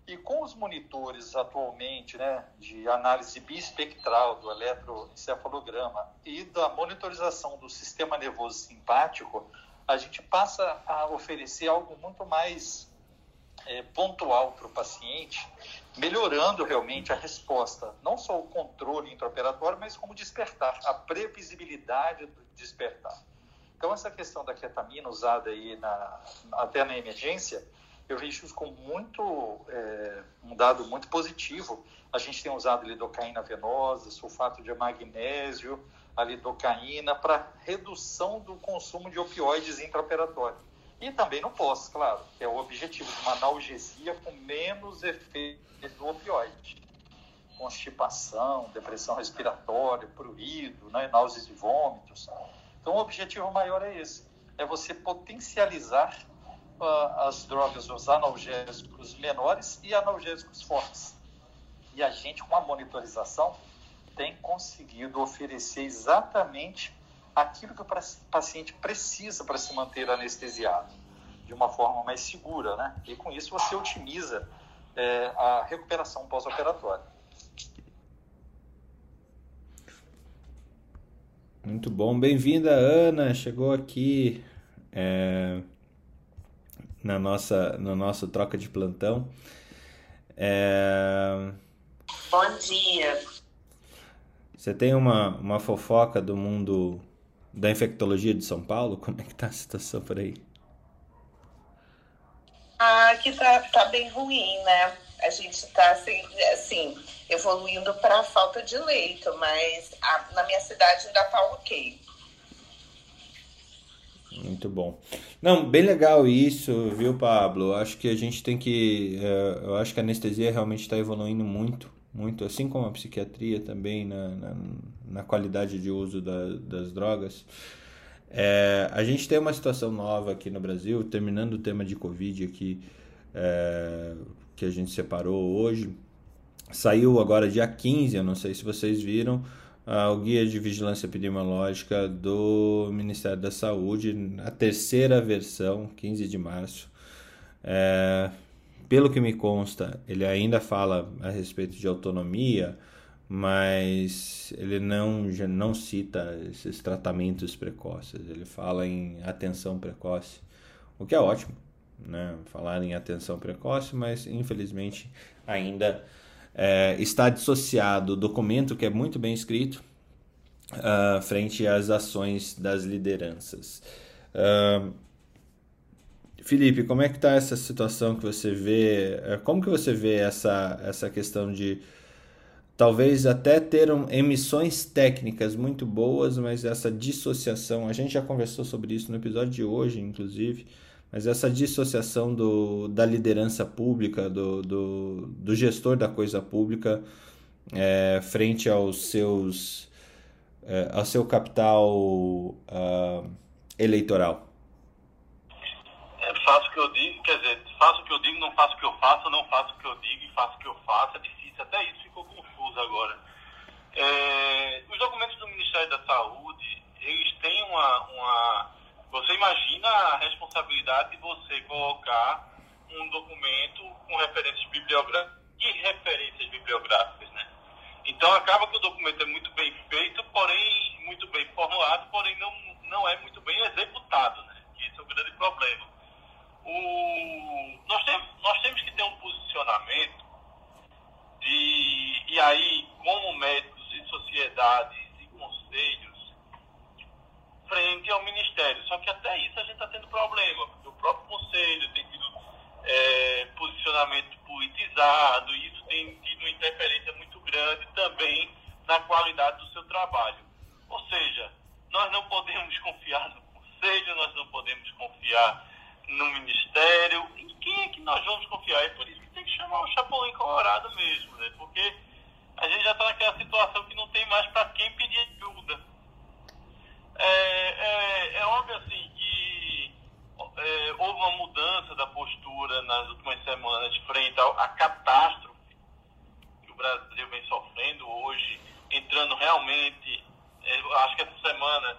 E com os monitores atualmente né, de análise bispectral do eletroencefalograma e da monitorização do sistema nervoso simpático, a gente passa a oferecer algo muito mais é, pontual para o paciente, melhorando realmente a resposta, não só o controle intraoperatório, mas como despertar, a previsibilidade do despertar. Então, essa questão da ketamina usada aí na, até na emergência, eu vejo isso como muito, é, um dado muito positivo. A gente tem usado lidocaína venosa, sulfato de magnésio, a lidocaína para redução do consumo de opioides intraoperatório. E também no pós, claro, que é o objetivo de uma analgesia com menos efeito do opioide. Constipação, depressão respiratória, pruído, né, náuseas e vômitos. Então, o objetivo maior é esse, é você potencializar as drogas, os analgésicos menores e analgésicos fortes. E a gente, com a monitorização, tem conseguido oferecer exatamente aquilo que o paciente precisa para se manter anestesiado de uma forma mais segura, né? E com isso você otimiza é, a recuperação pós-operatória. Muito bom, bem-vinda Ana, chegou aqui é, na nossa na nossa troca de plantão. É... Bom dia. Você tem uma, uma fofoca do mundo da infectologia de São Paulo? Como é que tá a situação por aí? Ah, aqui tá, tá bem ruim, né? A gente tá assim, assim evoluindo para a falta de leito, mas a, na minha cidade ainda tá ok. Muito bom. Não, bem legal isso, viu, Pablo? Acho que a gente tem que. Uh, eu acho que a anestesia realmente está evoluindo muito, muito, assim como a psiquiatria também na, na, na qualidade de uso da, das drogas. É, a gente tem uma situação nova aqui no Brasil, terminando o tema de Covid aqui, é, que a gente separou hoje. Saiu agora dia 15, eu não sei se vocês viram, o Guia de Vigilância Epidemiológica do Ministério da Saúde, a terceira versão, 15 de março. É, pelo que me consta, ele ainda fala a respeito de autonomia, mas ele não, já não cita esses tratamentos precoces. Ele fala em atenção precoce, o que é ótimo, né? Falar em atenção precoce, mas infelizmente ainda é, está dissociado o documento que é muito bem escrito uh, frente às ações das lideranças. Uh, Felipe, como é que está essa situação que você vê? É, como que você vê essa, essa questão de talvez até ter um, emissões técnicas muito boas, mas essa dissociação, a gente já conversou sobre isso no episódio de hoje, inclusive, mas essa dissociação do, da liderança pública, do, do, do gestor da coisa pública, é, frente aos seus, é, ao seu capital uh, eleitoral? É, faço o que eu digo, quer dizer, faço o que eu digo, não faço o que eu faço, não faço o que eu digo e faço o que eu faço, é difícil, até isso ficou confuso agora. É, os documentos do Ministério da Saúde, eles têm uma, uma você imagina a responsabilidade de você colocar um documento com referências bibliográficas e referências bibliográficas, né? Então acaba que o documento é muito bem feito, porém muito bem formulado, porém não, não é muito bem executado, né? Esse é o grande problema. O, nós, temos, nós temos que ter um posicionamento de, e aí, como médicos e sociedades e conselhos, frente ao Ministério. Só que até isso a gente está tendo problema, porque o próprio Conselho tem tido é, posicionamento politizado e isso tem tido uma interferência muito grande também na qualidade do seu trabalho. Ou seja, nós não podemos confiar no Conselho, nós não podemos confiar no Ministério. Em quem é que nós vamos confiar? É por isso que tem que chamar o Chapolin Colorado mesmo, né? porque a gente já está naquela situação que não tem mais para quem pedir ajuda. É, é, é óbvio assim que é, houve uma mudança da postura nas últimas semanas frente à catástrofe que o Brasil vem sofrendo hoje, entrando realmente, é, acho que essa semana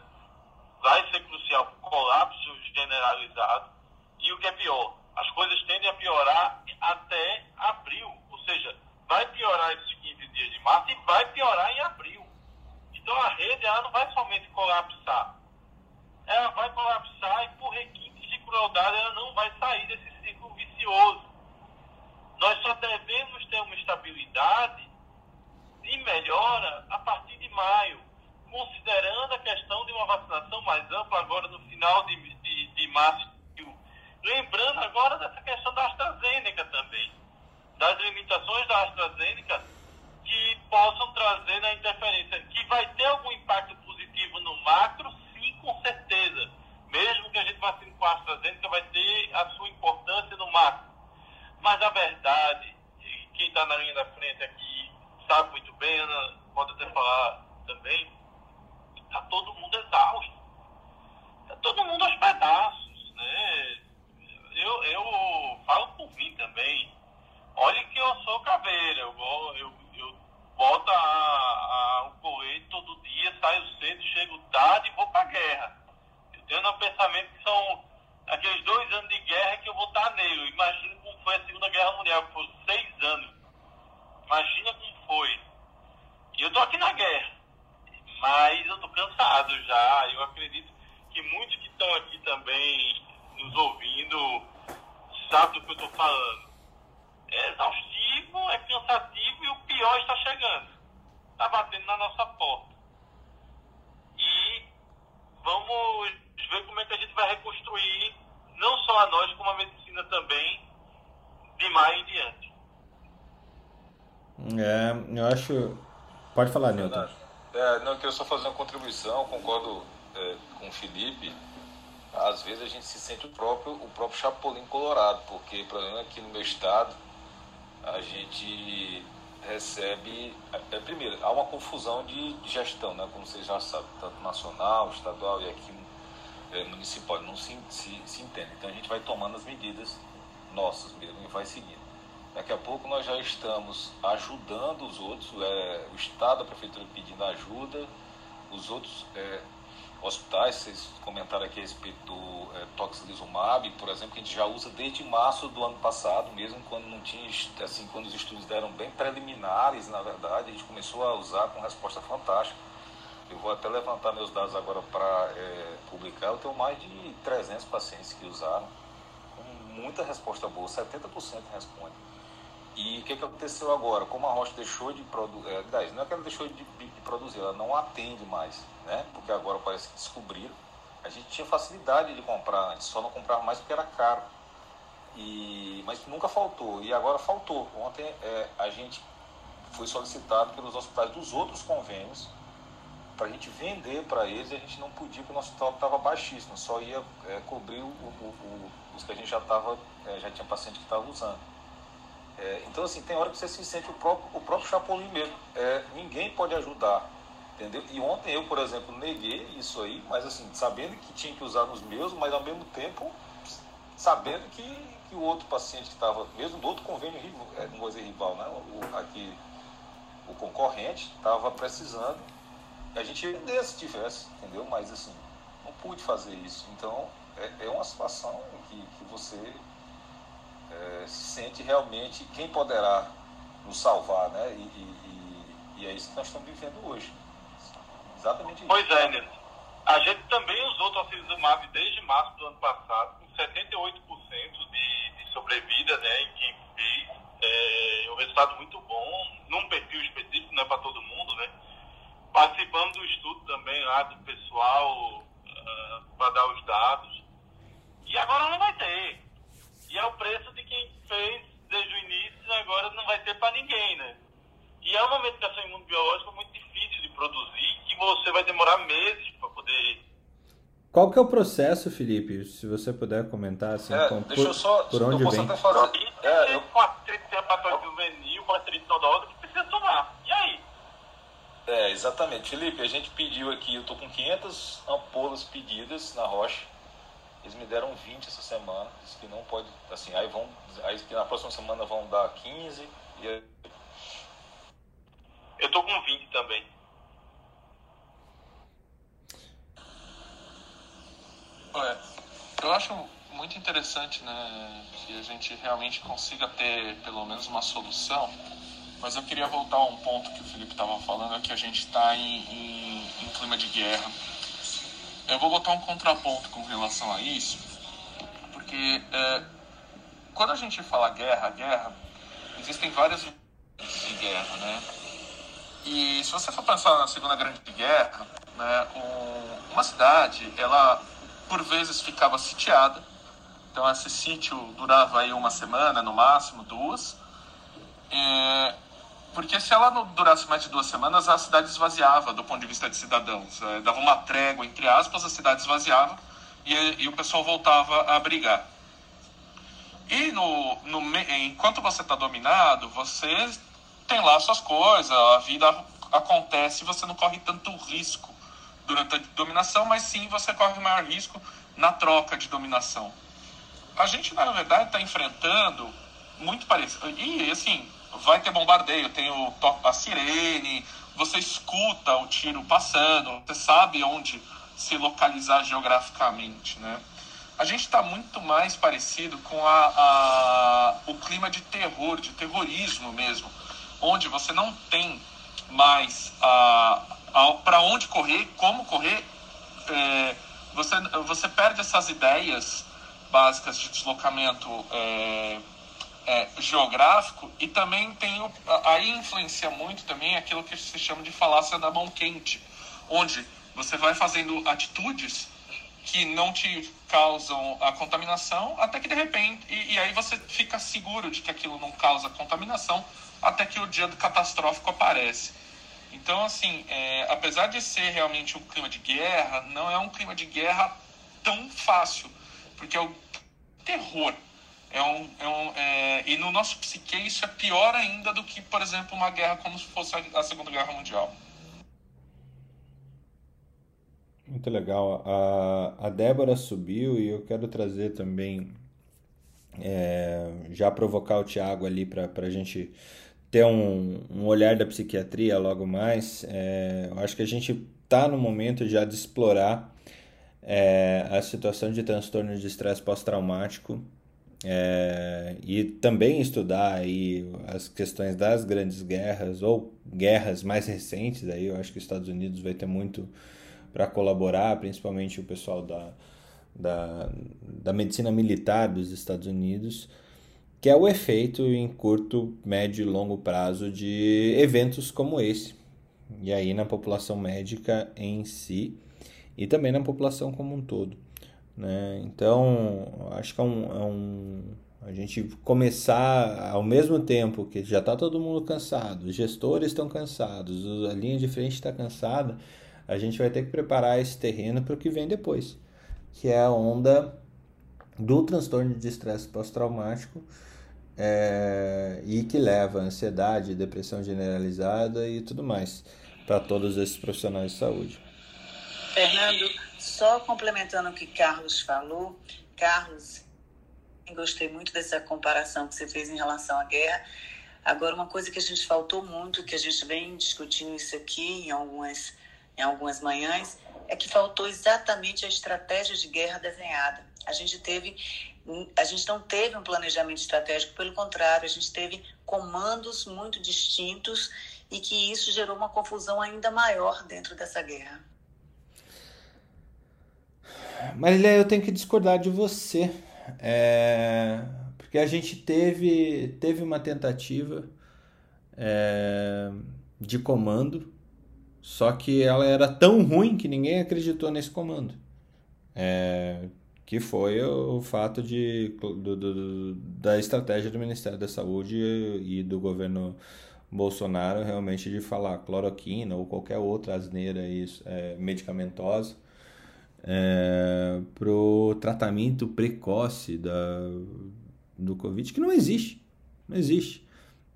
vai ser crucial colapso generalizado e o que é pior, as coisas tendem a piorar até abril, ou seja, vai piorar esses 15 dias de março e vai piorar em abril. Então a rede ela não vai somente colapsar, ela vai colapsar e por requintes de crueldade ela não vai sair desse ciclo vicioso. Nós só devemos ter uma estabilidade e melhora a partir de maio, considerando a questão de uma vacinação mais ampla agora no final de, de, de março. Lembrando agora dessa questão da AstraZeneca também, das limitações da AstraZeneca que possam trazer na interferência, que vai ter algum impacto positivo no macro, sim, com certeza. Mesmo que a gente vacine com a AstraZeneca, vai ter a sua importância no macro. Mas a verdade, quem está na linha da frente aqui sabe muito bem, Ana pode até falar também, está todo exausto. Está todo mundo aos pedaços, né? Eu, eu falo por mim também. Olha que eu sou caveira, eu, eu bota a, a, o colete todo dia, saio cedo, chego tarde e vou pra guerra. Eu tenho um pensamento que são aqueles dois anos de guerra que eu vou estar nele. Imagina como foi a Segunda Guerra Mundial, que foram seis anos. Imagina como foi. E eu tô aqui na guerra. Mas eu tô cansado já. Eu acredito que muitos que estão aqui também nos ouvindo sabem do que eu tô falando. É exaustivo, é cansativo e o pior está chegando. Está batendo na nossa porta. E vamos ver como é que a gente vai reconstruir, não só a nós, como a medicina também, de maio em diante. É, eu acho. Pode falar, Newton. É, não, eu queria só fazer uma contribuição, concordo é, com o Felipe. Às vezes a gente se sente o próprio, o próprio Chapolin Colorado, porque, por exemplo, aqui no meu estado, a gente recebe. É, primeiro, há uma confusão de, gestão, né, como vocês já sabem, tanto nacional, estadual e aqui é, municipal, não se, se, se entende. Então a gente vai tomando as medidas nossas mesmo e vai seguindo. Daqui a pouco nós já estamos ajudando os outros, é, o Estado, a Prefeitura pedindo ajuda, os outros é, hospitais, vocês comentaram aqui a respeito do é, Toxilizumab, por exemplo, que a gente já usa desde março do ano passado, mesmo quando não tinha, assim, quando os estudos deram bem preliminares, na verdade, a gente começou a usar com resposta fantástica. Eu vou até levantar meus dados agora para é, publicar, eu tenho mais de 300 pacientes que usaram, com muita resposta boa, 70% responde. E o que, que aconteceu agora? Como a Rocha deixou de produzir, é, não é que ela deixou de, de, produzir, ela não atende mais, né? Porque agora parece que descobriram. A gente tinha facilidade de comprar antes, só não comprava mais porque era caro. E, mas nunca faltou, e agora faltou. Ontem é, a gente foi solicitado pelos hospitais dos outros convênios para a gente vender para eles e a gente não podia porque o nosso estoque estava baixíssimo, só ia é, cobrir o, o, o, os que a gente já, tava, é, já tinha paciente que estava usando. É, então, assim, tem hora que você se sente o próprio, o próprio Chapolin mesmo. É, ninguém pode ajudar, entendeu? E ontem eu, por exemplo, neguei isso aí, mas assim, sabendo que tinha que usar nos meus, mas ao mesmo tempo sabendo que, que o outro paciente que estava, mesmo do outro convênio, é, não vou dizer rival, né? O, aqui, o concorrente, estava precisando. A gente ia vender se tivesse, entendeu? Mas assim, não pude fazer isso. Então, é, é uma situação que, que você é, se sente realmente quem poderá nos salvar, né? E, e, e, é isso que nós estamos vivendo hoje. Exatamente isso. Pois é, Nilson. A gente também usou tocilizumab desde março do ano passado, com 78% de, de sobrevida né, em quem fez. É, um resultado muito bom, num perfil específico, não é para todo mundo, né? Participamos do estudo também lá do pessoal uh, ah, para dar os dados. E agora não vai ter. E é o preço fez desde o início, agora não vai ter para ninguém, né? E é uma medicação imunobiológica muito difícil de produzir, que você vai demorar meses para poder. Qual que é o processo, Felipe? Se você puder comentar assim, é, com, deixa por, eu só, por onde eu vem? Até fazer. É, eu... Com artrite reapatóide juvenil, com artrite que precisa tomar. E aí? É, exatamente. Felipe, a gente pediu aqui, eu tô com 500 ampolas pedidas na rocha. Eles me deram 20 essa semana. Disse que não pode. Assim, aí vão. Aí que na próxima semana vão dar 15. E aí... Eu tô com 20 também. Olha, eu acho muito interessante né, que a gente realmente consiga ter pelo menos uma solução. Mas eu queria voltar a um ponto que o Felipe estava falando, é que a gente está em, em, em clima de guerra eu vou botar um contraponto com relação a isso, porque é, quando a gente fala guerra, guerra, existem várias de guerra, né? E se você for pensar na Segunda Grande Guerra, né, um, uma cidade, ela por vezes ficava sitiada, então esse sítio durava aí uma semana, no máximo duas, é, porque se ela não durasse mais de duas semanas, a cidade esvaziava do ponto de vista de cidadãos. É, dava uma trégua, entre aspas, a cidade esvaziava e, e o pessoal voltava a brigar. E no, no, enquanto você está dominado, você tem lá suas coisas, a vida acontece, você não corre tanto risco durante a dominação, mas sim você corre maior risco na troca de dominação. A gente, na verdade, está enfrentando muito parecido. E, assim, vai ter bombardeio, tem o, a sirene, você escuta o tiro passando, você sabe onde se localizar geograficamente, né? A gente está muito mais parecido com a, a, o clima de terror, de terrorismo mesmo, onde você não tem mais para onde correr, como correr, é, você, você perde essas ideias básicas de deslocamento é, é, geográfico e também tem o, aí influencia muito também aquilo que se chama de falácia da mão quente, onde você vai fazendo atitudes que não te causam a contaminação até que de repente e, e aí você fica seguro de que aquilo não causa contaminação até que o dia do catastrófico aparece. Então, assim, é, apesar de ser realmente um clima de guerra, não é um clima de guerra tão fácil, porque é o terror. É um, é um, é, e no nosso psique isso é pior ainda do que, por exemplo, uma guerra como se fosse a Segunda Guerra Mundial. Muito legal. A, a Débora subiu e eu quero trazer também, é, já provocar o Tiago ali para a gente ter um, um, olhar da psiquiatria logo mais. É, eu acho que a gente está no momento já de explorar é, a situação de transtorno de estresse pós-traumático é, e também estudar aí as questões das grandes guerras ou guerras mais recentes aí eu acho que os Estados Unidos vai ter muito para colaborar principalmente o pessoal da, da, da medicina militar dos Estados Unidos que é o efeito em curto, médio e longo prazo de eventos como esse e aí na população médica em si e também na população como um todo. Né? Então, acho que é um, é um, a gente começar ao mesmo tempo que já está todo mundo cansado, os gestores estão cansados, a linha de frente está cansada, a gente vai ter que preparar esse terreno para o que vem depois, que é a onda do transtorno de estresse pós-traumático é, e que leva ansiedade, depressão generalizada e tudo mais para todos esses profissionais de saúde. Fernando, só complementando o que Carlos falou, Carlos, gostei muito dessa comparação que você fez em relação à guerra. Agora, uma coisa que a gente faltou muito, que a gente vem discutindo isso aqui em algumas, em algumas manhãs, é que faltou exatamente a estratégia de guerra desenhada. A gente teve, a gente não teve um planejamento estratégico, pelo contrário, a gente teve comandos muito distintos e que isso gerou uma confusão ainda maior dentro dessa guerra. Marília, eu tenho que discordar de você. É, porque a gente teve, teve uma tentativa é, de comando, só que ela era tão ruim que ninguém acreditou nesse comando. É, que foi o, fato de, do, do, da estratégia do Ministério da Saúde e do governo Bolsonaro realmente de falar cloroquina ou qualquer outra asneira é, medicamentosa é, para o tratamento precoce da, do Covid, que não existe. Não existe.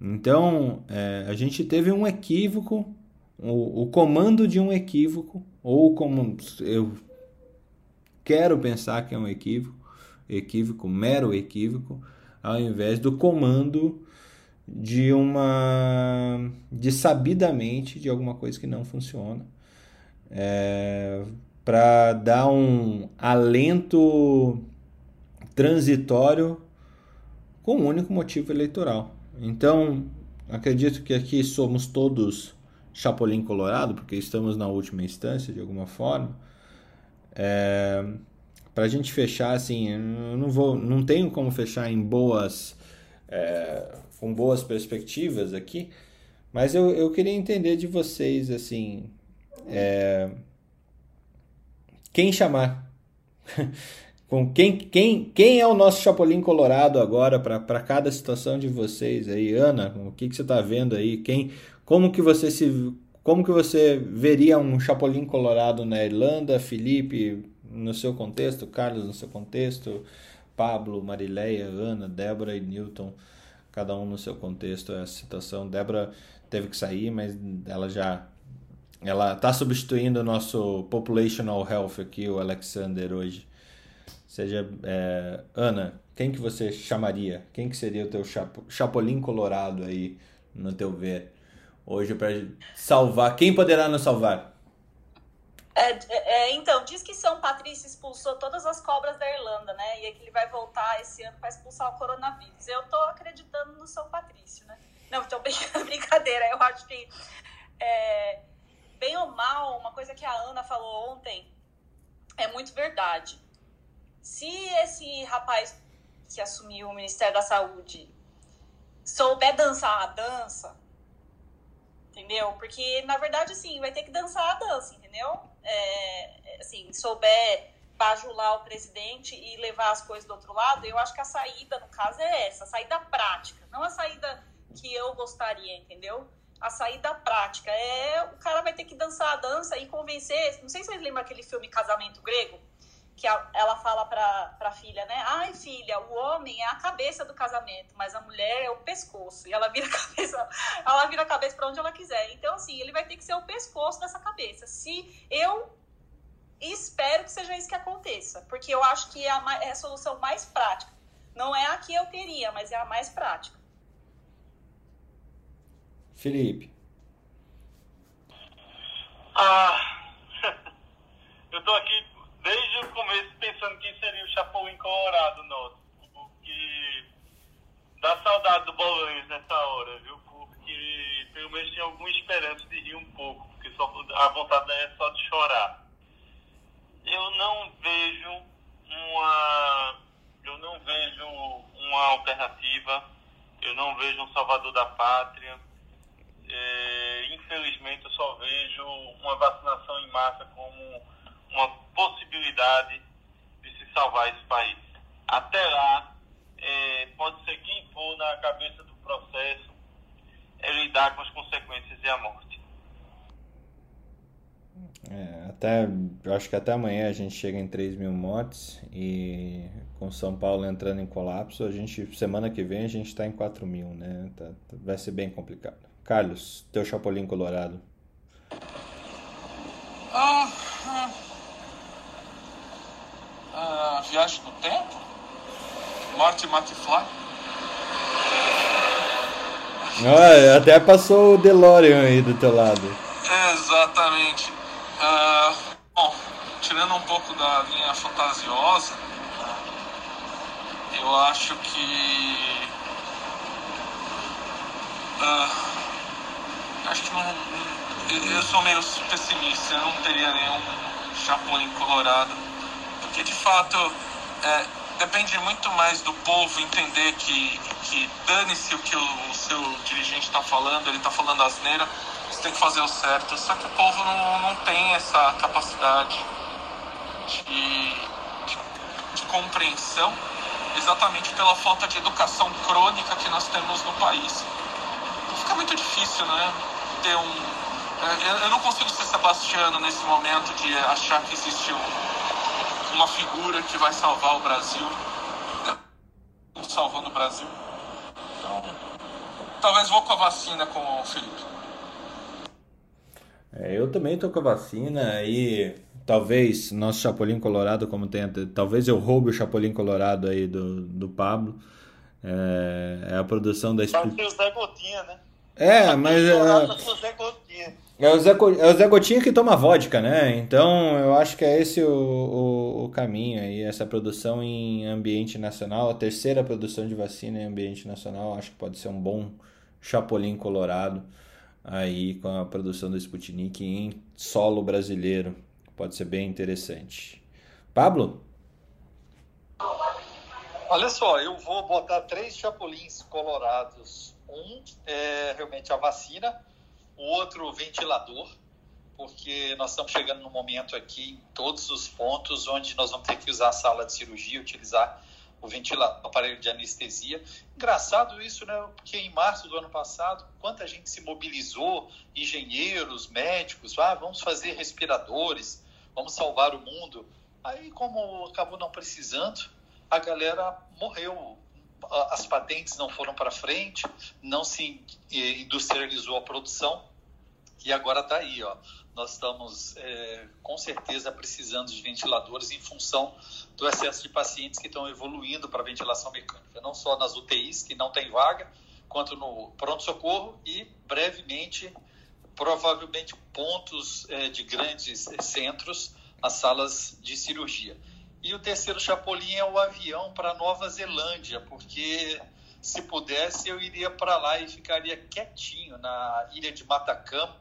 Então, é, a gente teve um equívoco, o, o comando de um equívoco, ou como eu quero pensar que é um equívoco, equívoco, mero equívoco, ao invés do comando de uma de sabidamente de alguma coisa que não funciona é, para dar um alento transitório com um único motivo eleitoral. Então, acredito que aqui somos todos Chapolin Colorado, porque estamos na última instância de alguma forma. É, para a gente fechar assim, eu não vou, não tenho como fechar em boas, é, com boas perspectivas aqui, mas eu, eu queria entender de vocês assim. É, quem chamar. Com quem, quem, quem é o nosso Chapolin Colorado agora para cada situação de vocês aí, Ana? O que, que você está vendo aí? Quem, como que você se, como que você veria um Chapolin Colorado na Irlanda, Felipe no seu contexto, Carlos no seu contexto, Pablo, Marileia, Ana, Débora e Newton, cada um no seu contexto essa situação. Débora teve que sair, mas ela já ela está substituindo o nosso Populational Health aqui, o Alexander, hoje. Seja, é, Ana, quem que você chamaria? Quem que seria o teu chapo, Chapolin Colorado aí, no teu ver? hoje para salvar. Quem poderá nos salvar? É, é, então, diz que São Patrício expulsou todas as cobras da Irlanda, né? E que ele vai voltar esse ano para expulsar o coronavírus. Eu tô acreditando no São Patrício, né? Não, então, brincadeira. Eu acho que, é, bem ou mal, uma coisa que a Ana falou ontem é muito verdade. Se esse rapaz que assumiu o Ministério da Saúde souber dançar a dança, entendeu? Porque, na verdade, assim, vai ter que dançar a dança, entendeu? É, assim, souber bajular o presidente e levar as coisas do outro lado, eu acho que a saída, no caso, é essa, a saída prática, não a saída que eu gostaria, entendeu? A saída prática é o cara vai ter que dançar a dança e convencer. Não sei se vocês lembram aquele filme Casamento Grego, que a, ela fala pra, pra filha, né? Ai, filha, o homem é a cabeça do casamento, mas a mulher é o pescoço. E ela vira a cabeça, ela vira a cabeça para onde ela quiser. Então, assim, ele vai ter que ser o pescoço dessa cabeça. Se eu espero que seja isso que aconteça, porque eu acho que é a, é a solução mais prática. Não é a que eu queria, mas é a mais prática. Felipe. Ah, eu tô aqui desde o começo pensando quem seria o Chapolin Colorado nosso. Porque dá saudade do Bolanhos nessa hora, viu? Porque pelo menos tinha alguma esperança de rir um pouco, porque só, a vontade é só de chorar. Eu não vejo uma. Eu não vejo uma alternativa, eu não vejo um salvador da pátria. É, infelizmente, eu só vejo uma vacinação em massa como uma possibilidade de se salvar esse país. Até lá, é, pode ser quem for na cabeça do processo é lidar com as consequências e a morte. É, até, eu acho que até amanhã a gente chega em 3 mil mortes e com São Paulo entrando em colapso, a gente semana que vem a gente está em 4 mil, né? Tá, vai ser bem complicado. Carlos, teu Chapolin Colorado. Ah, ah uh, Viagem no Tempo, Marty McFly. Ah, até passou o DeLorean aí do teu lado. Exatamente. Uh, bom, tirando um pouco da linha fantasiosa, eu acho que. Uh, acho que não. Eu sou meio pessimista, eu não teria nenhum Chapolin colorado porque de fato é, depende muito mais do povo entender que, que dane-se o que o, o seu dirigente está falando, ele está falando asneira, você tem que fazer o certo. Só que o povo não, não tem essa capacidade de, de, de compreensão exatamente pela falta de educação crônica que nós temos no país. Então fica muito difícil, né? Ter um. Eu não consigo ser Sebastiano nesse momento de achar que existe um uma figura que vai salvar o Brasil, salvando o Brasil. Então, talvez vou com a vacina com o Felipe. É, eu também tô com a vacina e talvez nosso Chapolin Colorado, como tem, talvez eu roube o Chapolin Colorado aí do, do Pablo. É, é a produção da Sputnik. Pode ser o Zé Gotinha, né? É, mas. É... É o, Zé, é o Zé Gotinha que toma vodka, né? Então eu acho que é esse o, o, o, caminho aí, essa produção em ambiente nacional, a terceira produção de vacina em ambiente nacional, acho que pode ser um bom chapolim colorado aí com a produção do Sputnik em solo brasileiro. Pode ser bem interessante. Pablo? Olha só, eu vou botar três chapulins colorados. Um é realmente a vacina o outro ventilador, porque nós estamos chegando no momento aqui em todos os pontos onde nós vamos ter que usar a sala de cirurgia, utilizar o ventilador, o aparelho de anestesia. Engraçado isso, né? Porque em março do ano passado, quanta gente se mobilizou, engenheiros, médicos, ah, vamos fazer respiradores, vamos salvar o mundo. Aí, como acabou não precisando, a galera morreu, as patentes não foram para frente, não se industrializou a produção e agora está aí, ó. Nós estamos é, com certeza precisando de ventiladores em função do excesso de pacientes que estão evoluindo para ventilação mecânica, não só nas UTIs que não tem vaga, quanto no pronto-socorro e brevemente, provavelmente, pontos é, de grandes centros, as salas de cirurgia. E o terceiro chapolim é o avião para Nova Zelândia, porque se pudesse eu iria para lá e ficaria quietinho na ilha de Matacama,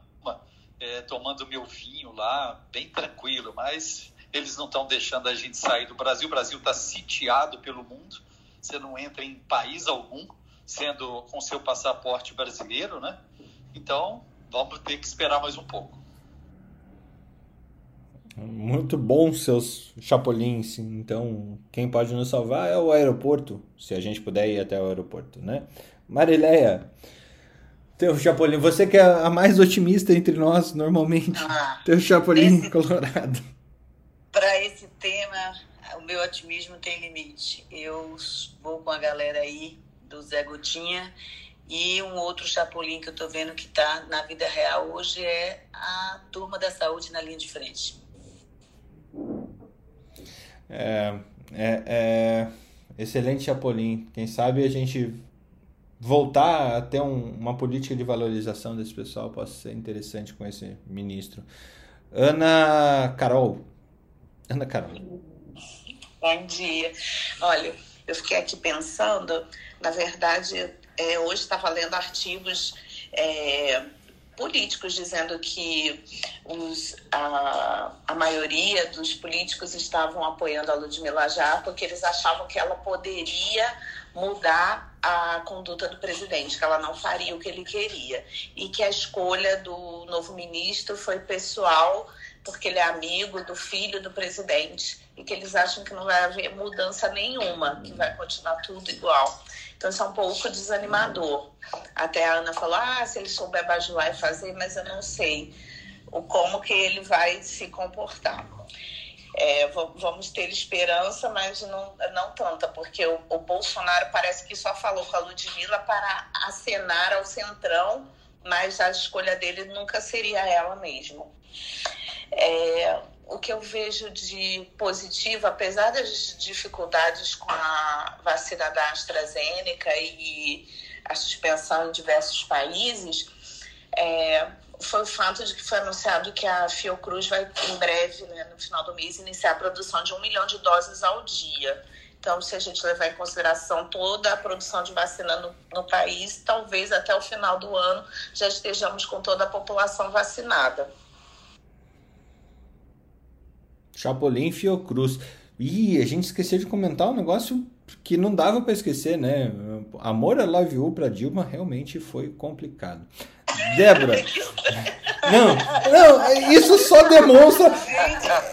é, tomando meu vinho lá, bem tranquilo, mas eles não estão deixando a gente sair do Brasil. O Brasil está sitiado pelo mundo, você não entra em país algum, sendo com seu passaporte brasileiro, né? Então, vamos ter que esperar mais um pouco. Muito bom seus chapolins. Então, quem pode nos salvar é o aeroporto, se a gente puder ir até o aeroporto, né? Marileia, teu chapolim, você que é a mais otimista entre nós normalmente. Ah, teu chapolim esse, colorado. Para esse tema, o meu otimismo tem limite. Eu vou com a galera aí do Zé Gotinha e um outro chapolim que eu tô vendo que tá na vida real hoje é a turma da saúde na linha de frente. É, é, é excelente Chapolin. Quem sabe a gente voltar a ter um, uma política de valorização desse pessoal possa ser interessante com esse ministro. Ana Carol. Ana Carol. Bom dia. Olha, eu fiquei aqui pensando, na verdade, é, hoje estava lendo artigos é, políticos dizendo que os, a, a maioria dos políticos estavam apoiando a Ludmila já porque eles achavam que ela poderia mudar a conduta do presidente, que ela não faria o que ele queria e que a escolha do novo ministro foi pessoal porque ele é amigo do filho do presidente e que eles acham que não vai haver mudança nenhuma, que vai continuar tudo igual. Então isso é um pouco desanimador. Até a Ana falou: ah, se ele souber bajular e fazer, mas eu não sei o como que ele vai se comportar. É, vamos ter esperança, mas não, não tanta, porque o, o, Bolsonaro parece que só falou com a Ludmilla para acenar ao centrão, mas a escolha dele nunca seria ela mesmo. É, o que eu vejo de positivo, apesar das dificuldades com a vacina da AstraZeneca e a suspensão em diversos países, é, foi o fato de que foi anunciado que a Fiocruz vai, em breve, né, no final do mês, iniciar a produção de um milhão de doses ao dia. Então, se a gente levar em consideração toda a produção de vacina no, no país, talvez até o final do ano já estejamos com toda a população vacinada. Chapolin Fiocruz. Ih, a gente esqueceu de comentar um negócio que não dava para esquecer, né? Amor a Love You para Dilma realmente foi complicado. Débora. Não, não, isso só demonstra.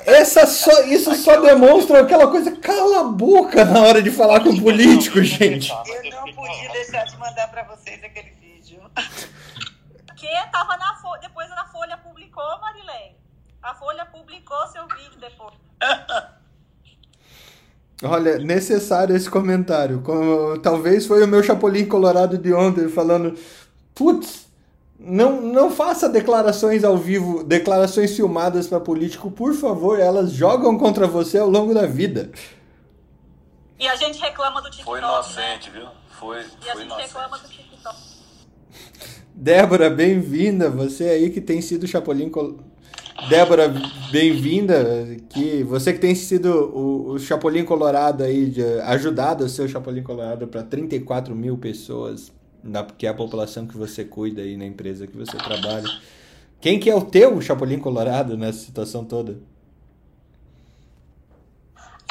Essa só, isso só demonstra aquela coisa. Cala a boca na hora de falar com o político, gente. Eu não podia deixar de mandar para vocês aquele vídeo. Que tava na Folha, depois a Folha publicou, Marilene. A Folha publicou seu vídeo depois. Olha, necessário esse comentário. Como, talvez foi o meu Chapolin Colorado de ontem falando: putz, não, não faça declarações ao vivo, declarações filmadas para político, por favor, elas jogam contra você ao longo da vida. E a gente reclama do TikTok. Foi inocente, né? viu? Foi, e foi a gente inocente. reclama do TikTok. Débora, bem-vinda. Você aí que tem sido Chapolin Colorado Débora, bem-vinda. Que você que tem sido o, o Chapolin Colorado aí, de, ajudado a ser o Chapolin Colorado para 34 mil pessoas, na, que é a população que você cuida aí na empresa que você trabalha. Quem que é o teu Chapolin Colorado nessa situação toda?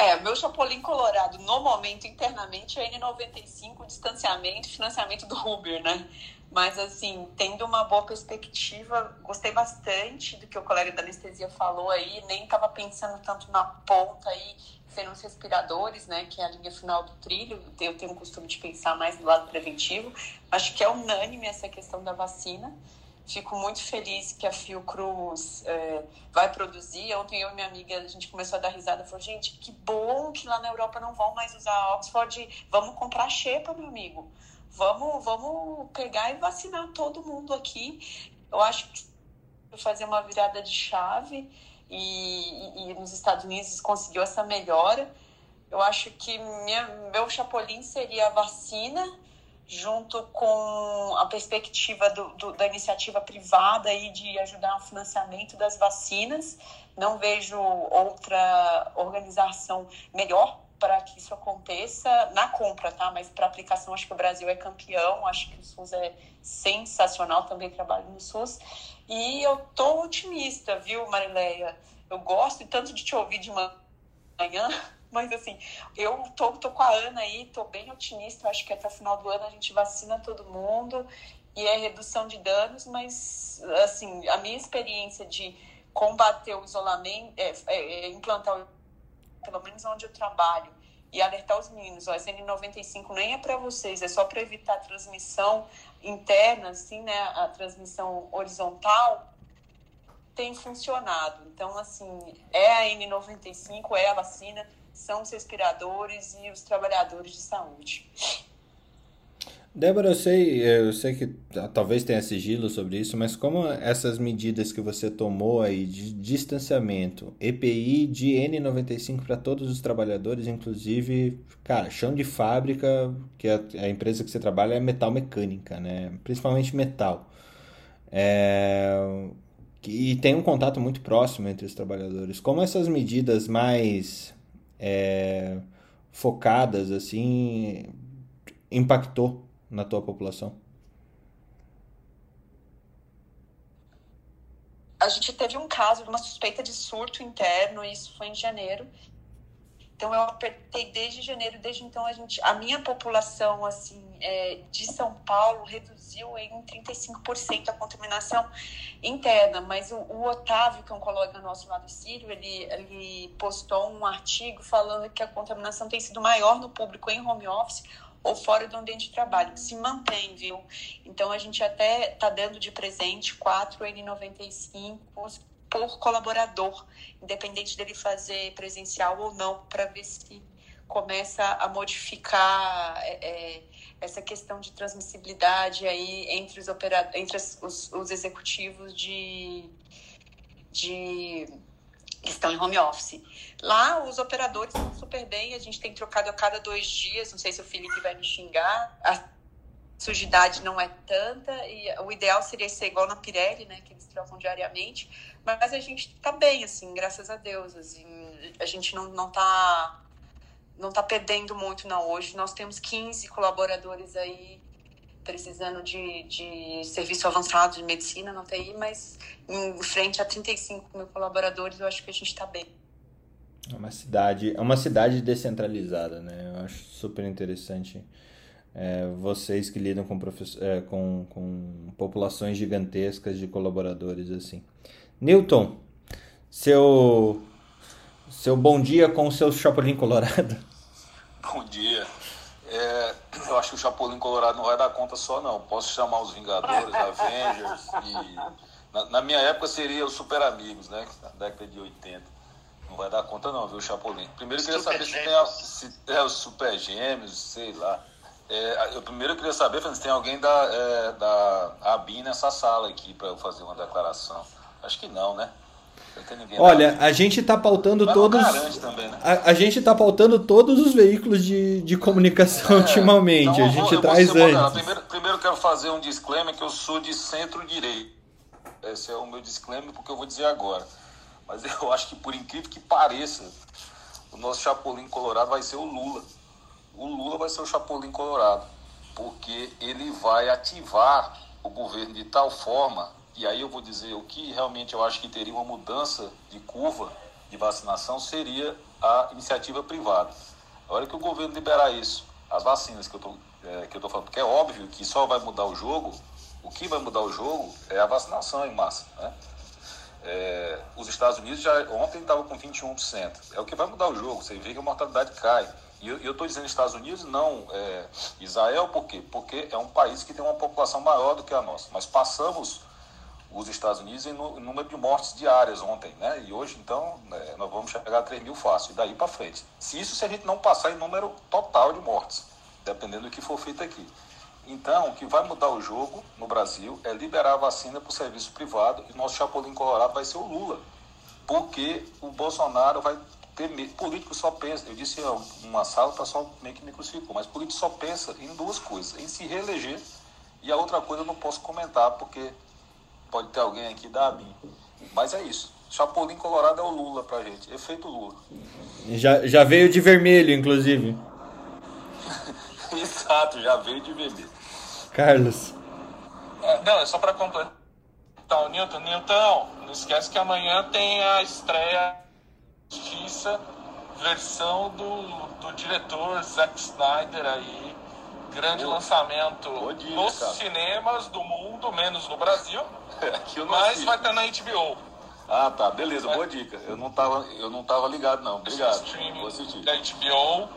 É, meu Chapolin Colorado, no momento, internamente, é N95, distanciamento, financiamento do Uber, né? Mas, assim, tendo uma boa perspectiva, gostei bastante do que o colega da anestesia falou aí, nem estava pensando tanto na ponta aí, sendo os respiradores, né, que é a linha final do trilho. Eu tenho o costume de pensar mais do lado preventivo. Acho que é unânime essa questão da vacina. Fico muito feliz que a Fiocruz é, vai produzir. Ontem eu e minha amiga, a gente começou a dar risada. Falou, gente, que bom que lá na Europa não vão mais usar Oxford. Vamos comprar xepa, meu amigo vamos, vamos pegar e vacinar todo mundo aqui. Eu acho que fazer uma virada de chave e, e, nos Estados Unidos conseguiu essa melhora. Eu acho que minha, meu chapolim seria a vacina, junto com a perspectiva do, do, da iniciativa privada aí de ajudar no financiamento das vacinas. Não vejo outra organização melhor para que isso aconteça na compra, tá? Mas para aplicação, acho que o Brasil é campeão, acho que o SUS é sensacional, também trabalho no SUS. E eu tô otimista, viu, Marileia? Eu gosto tanto de te ouvir de manhã, mas assim, eu tô, tô com a Ana aí, tô bem otimista, acho que até o final do ano a gente vacina todo mundo e é redução de danos, mas assim, a minha experiência de combater o isolamento, é, é, é implantar o pelo menos onde eu trabalho, e alertar os meninos, ó, N95 nem é para vocês, é só para evitar a transmissão interna, assim, né, a transmissão horizontal, tem funcionado. Então, assim, é a N95, é a vacina, são os respiradores e os trabalhadores de saúde. Débora, eu sei, eu sei que talvez tenha sigilo sobre isso, mas como essas medidas que você tomou aí de distanciamento, EPI de N95 para todos os trabalhadores, inclusive, cara, chão de fábrica, que a, a empresa que você trabalha é metal mecânica, né? Principalmente metal. É, e tem um contato muito próximo entre os trabalhadores. Como essas medidas mais é, focadas, assim, impactou na tua população? A gente teve um caso de uma suspeita de surto interno, e isso foi em janeiro. Então eu apertei desde janeiro, desde então a gente, a minha população assim é, de São Paulo reduziu em 35% a contaminação interna, mas o, o, Otávio, que é um colega nosso lá do Sírio, ele, ele postou um artigo falando que a contaminação tem sido maior no público em home office ou fora do ambiente de trabalho, se mantém, viu? Então a gente até está dando de presente 4 N95 por colaborador, independente dele fazer presencial ou não, para ver se começa a modificar é, é, essa questão de transmissibilidade aí entre os operadores, entre os, os executivos de, de que estão em home office. Lá, os operadores estão super bem, a gente tem trocado a cada dois dias, não sei se o Felipe vai me xingar, sujidade não é tanta, e o ideal seria ser igual na Pirelli, né, que eles trocam diariamente, mas a gente está bem, assim, graças a Deus, assim, a gente não, não tá não tá perdendo muito não hoje, nós temos 15 colaboradores aí precisando de, de serviço avançado de medicina na TI, mas em frente a 35 mil colaboradores, eu acho que a gente está bem. É uma cidade, é uma cidade descentralizada, né? Eu acho super interessante. É, vocês que lidam com, é, com, com populações gigantescas de colaboradores assim. Newton, seu seu bom dia com o seu Chapolin Colorado. Bom dia. É, eu acho que o Chapolin Colorado não vai dar conta só, não. Posso chamar os Vingadores, Avengers e. Na, na, minha época seria os Super Amigos, né? Na década de 80. Não vai dar conta, não, viu, Chapolin? Primeiro eu queria saber se tem. Se, é, os Super Gêmeos, sei lá. É, eu primeiro queria saber se tem alguém da, é, da ABIN nessa sala aqui para eu fazer uma declaração. Acho que não, né? Olha, a gente está pautando Mas todos. Também, né? a, a, gente está pautando todos os veículos de, de comunicação é, ultimamente. Então a gente vou, traz antes. Primeiro, primeiro quero fazer um disclaimer que eu sou de centro-direita. Esse é o meu disclaimer porque eu vou dizer agora. Mas eu acho que por incrível que pareça, o nosso Chapolin Colorado vai ser o Lula. O Lula vai ser o Chapolin Colorado. Porque ele vai ativar o governo de tal forma e aí eu vou dizer o que realmente eu acho que teria uma mudança de curva de vacinação seria a iniciativa privada. A hora que o governo liberar isso, as vacinas que eu estou é, que eu falando, porque é óbvio que só vai mudar o jogo, o que vai mudar o jogo é a vacinação em massa. Né? É, os Estados Unidos já ontem estava com 21%. É o que vai mudar o jogo. Você vê que a mortalidade cai. E eu estou dizendo Estados Unidos, não é, Israel, por quê? Porque é um país que tem uma população maior do que a nossa. Mas passamos os Estados Unidos em número de mortes diárias ontem, né? E hoje, então, né, nós vamos chegar a 3 mil fácil, e daí para frente. Se isso se a gente não passar em número total de mortes, dependendo do que for feito aqui. Então, o que vai mudar o jogo no Brasil é liberar a vacina para o serviço privado e nosso Chapolin Colorado vai ser o Lula. Porque o Bolsonaro vai. Político só pensa, eu disse em uma sala, o pessoal meio que me crucificou, mas político só pensa em duas coisas, em se reeleger e a outra coisa eu não posso comentar, porque pode ter alguém aqui da ABIN. Mas é isso. Chapolin Colorado é o Lula pra gente, efeito Lula. Já, já veio de vermelho, inclusive. Exato, já veio de vermelho. Carlos. É, não, é só pra completar. Então, Newton, Newton, não esquece que amanhã tem a estreia Justiça, versão do, do diretor Zack Snyder aí. Grande lançamento dia, nos cara. cinemas do mundo, menos no Brasil. Mas assisto. vai estar na HBO. Ah, tá, beleza, boa dica. Eu não tava, eu não tava ligado não. Obrigado. Vou assistir. da HBO.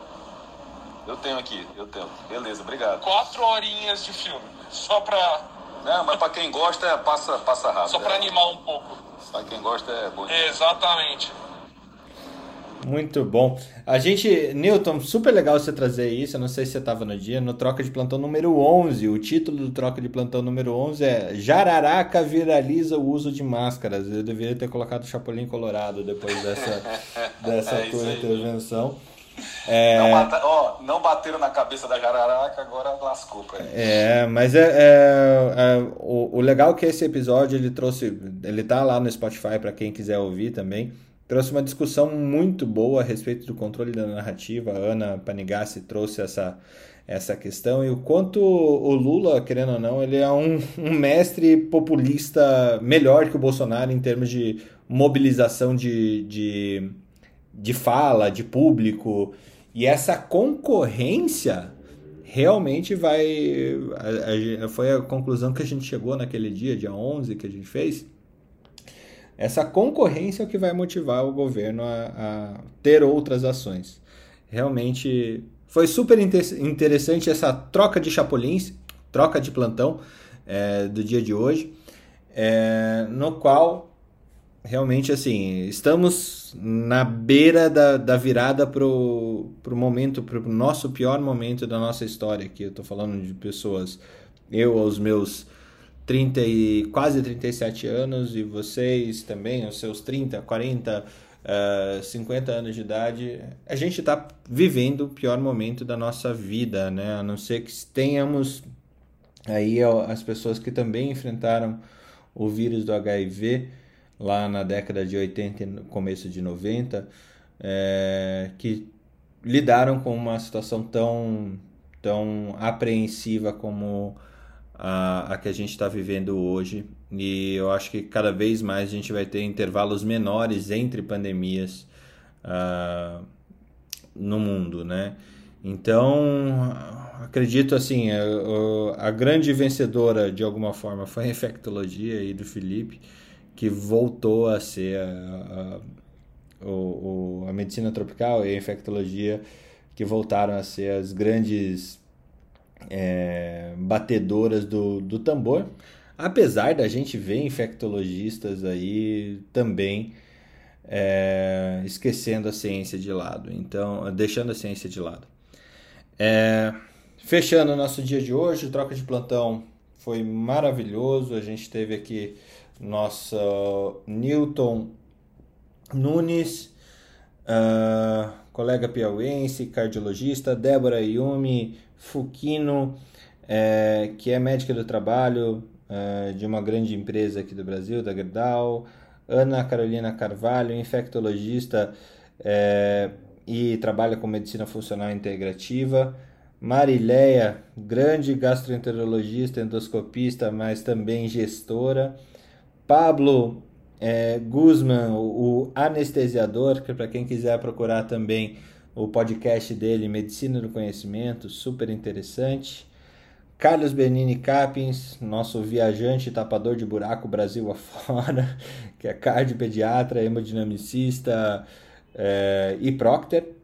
Eu tenho aqui, eu tenho. Beleza, obrigado. Quatro horinhas de filme. Só pra, Não, mas pra quem gosta, é- passa, passa rápido. só pra é. animar um pouco. Pra quem gosta é bom. Exatamente. Muito bom. A gente, Newton, super legal você trazer isso. Eu não sei se você estava no dia, no Troca de Plantão número 11. O título do Troca de Plantão número 11 é Jararaca viraliza o uso de máscaras. Eu deveria ter colocado Chapolin Colorado depois dessa, dessa É tua aí. intervenção. Não, É, bata- ó, não bateram na cabeça da jararaca, agora lascou pra ele. é, mas é, é- é- o, o legal é que esse episódio ele trouxe, ele tá lá no Spotify para quem quiser ouvir também. Trouxe uma discussão muito boa a respeito do controle da narrativa. A Ana Panigassi trouxe essa, essa questão e o quanto o Lula, querendo ou não, ele é um, um mestre populista melhor que o Bolsonaro em termos de mobilização de, de, de fala, de público. E essa concorrência realmente vai. a- a- foi a conclusão que a gente chegou naquele dia, dia 11, que a gente fez. Essa concorrência é o que vai motivar o governo a, a ter outras ações. Realmente foi super inte- interessante essa troca de chapulins, troca de plantão é, do dia de hoje, é, no qual realmente assim estamos na beira da, da virada pro, pro momento, pro nosso pior momento da nossa história. Aqui eu tô falando de pessoas, eu aos meus 30 e quase 37 anos e vocês também, aos seus 30, 40, eh, 50 anos de idade, a gente está vivendo o pior momento da nossa vida, né? A não ser que tenhamos aí as pessoas que também enfrentaram o vírus do HIV lá na década de 80 e começo de 90, eh, que lidaram com uma situação tão, tão apreensiva como a, a que a gente está vivendo hoje. E eu acho que cada vez mais a gente vai ter intervalos menores entre pandemias ah, no mundo, né? Então, acredito assim, a, a grande vencedora de alguma forma foi a infectologia aí do Felipe, que voltou a ser a, a, o- a medicina tropical e a infectologia que voltaram a ser as grandes é, batedoras do, do tambor. Apesar da gente ver infectologistas aí também é, esquecendo a ciência de lado, então deixando a ciência de lado. É, fechando o nosso dia de hoje, troca de plantão foi maravilhoso. A gente teve aqui nosso Newton Nunes, ah, colega piauiense, cardiologista, Débora Yumi Fukino, é, que é médica do trabalho é, de uma grande empresa aqui do Brasil, da Gerdau, Ana Carolina Carvalho, infectologista é, e trabalha com medicina funcional integrativa, Marileia, grande gastroenterologista, endoscopista, mas também gestora, Pablo é, Guzman, o, o anestesiador, que para quem quiser procurar também o podcast dele, Medicina do Conhecimento, super interessante. Carlos Benini Capins, nosso viajante tapador de buraco Brasil afora, que é cardiopediatra, hemodinamicista é, e procter.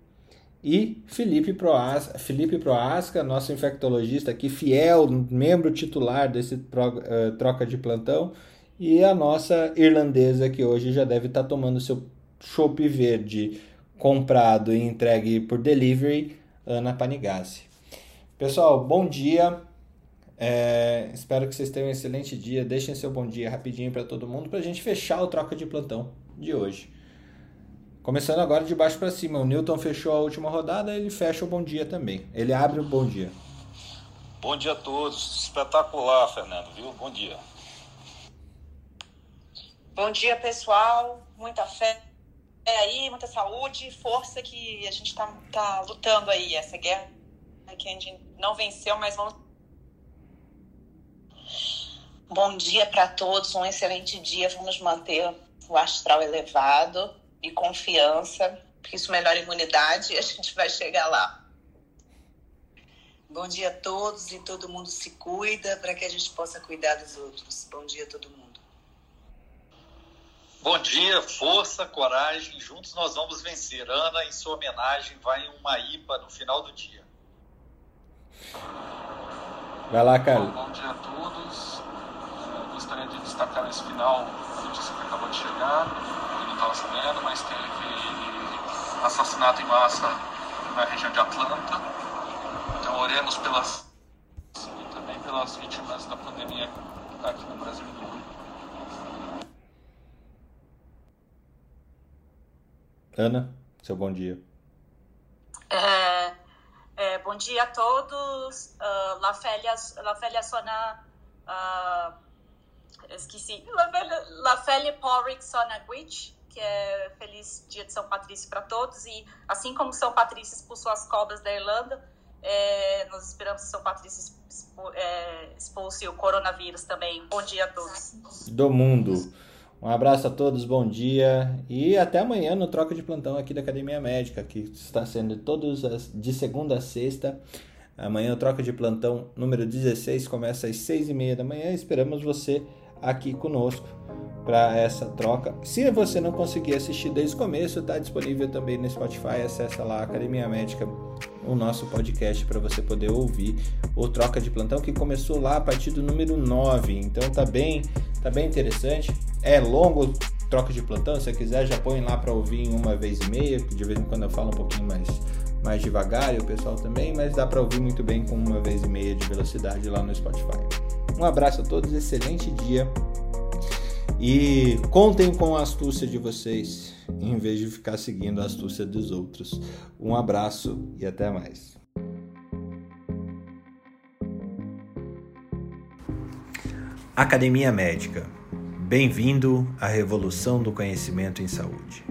E Felipe Proasca, Felipe Proasca, nosso infectologista aqui, fiel, membro titular desse pro, uh, troca de plantão. E a nossa irlandesa, que hoje já deve estar tomando seu chopp verde comprado e entregue por delivery, Ana Panigassi. Pessoal, bom dia. É, espero que vocês tenham um excelente dia. Deixem seu bom dia rapidinho para todo mundo para a gente fechar o troca de plantão de hoje. Começando agora de baixo para cima. O Newton fechou a última rodada, ele fecha o bom dia também. Ele abre o bom dia. Bom dia a todos. Espetacular, Fernando, viu? Bom dia. Bom dia, pessoal. Muita fé aí, muita saúde, força que a gente está tá lutando aí. Essa guerra que a gente não venceu, mas vamos. Bom dia para todos, um excelente dia. Vamos manter o astral elevado e confiança, porque isso melhora a imunidade e a gente vai chegar lá. Bom dia a todos e todo mundo se cuida para que a gente possa cuidar dos outros. Bom dia a todo mundo. Bom dia, força, coragem, juntos nós vamos vencer. Ana, em sua homenagem, vai uma IPA no final do dia. Vai lá, Carlos. Bom, bom dia a todos. Eu gostaria de destacar nesse final a notícia que acabou de chegar, eu não estava sabendo, mas teve assassinato em massa na região de Atlanta então, oremos pelas e também pelas vítimas da pandemia aqui no Brasil e no mundo. Ana, seu bom dia. É, é, bom dia a todos. Uh, La Félia, La Félia Sona. Uh, esqueci. La Félia, La Félia Porrick Sona Guich, que é Feliz Dia de São Patrício para todos. E assim como São Patrício expulsou as cobras da Irlanda, é, nós esperamos que São Patrício é, expulse o coronavírus também. Bom dia a todos. Do mundo. Um abraço a todos, bom dia e até amanhã no Troca de Plantão aqui da Academia Médica, que está sendo todos as, de segunda a sexta. Amanhã o Troca de Plantão número 16 começa às seis e meia da manhã. Esperamos você aqui conosco para essa troca. Se você não conseguir assistir desde o começo, está disponível também no Spotify. Acessa lá Academia Médica, o nosso podcast para você poder ouvir o troca de plantão que começou lá a partir do número 9. Então tá bem, tá bem interessante. É longo troca de plantão, se você quiser já põe lá para ouvir em uma vez e meia, de vez em quando eu falo um pouquinho mais mais devagar e o pessoal também, mas dá para ouvir muito bem com uma vez e meia de velocidade lá no Spotify. Um abraço a todos, excelente dia e contem com a astúcia de vocês, em vez de ficar seguindo a astúcia dos outros. Um abraço e até mais. Academia Médica. Bem-vindo à revolução do conhecimento em saúde.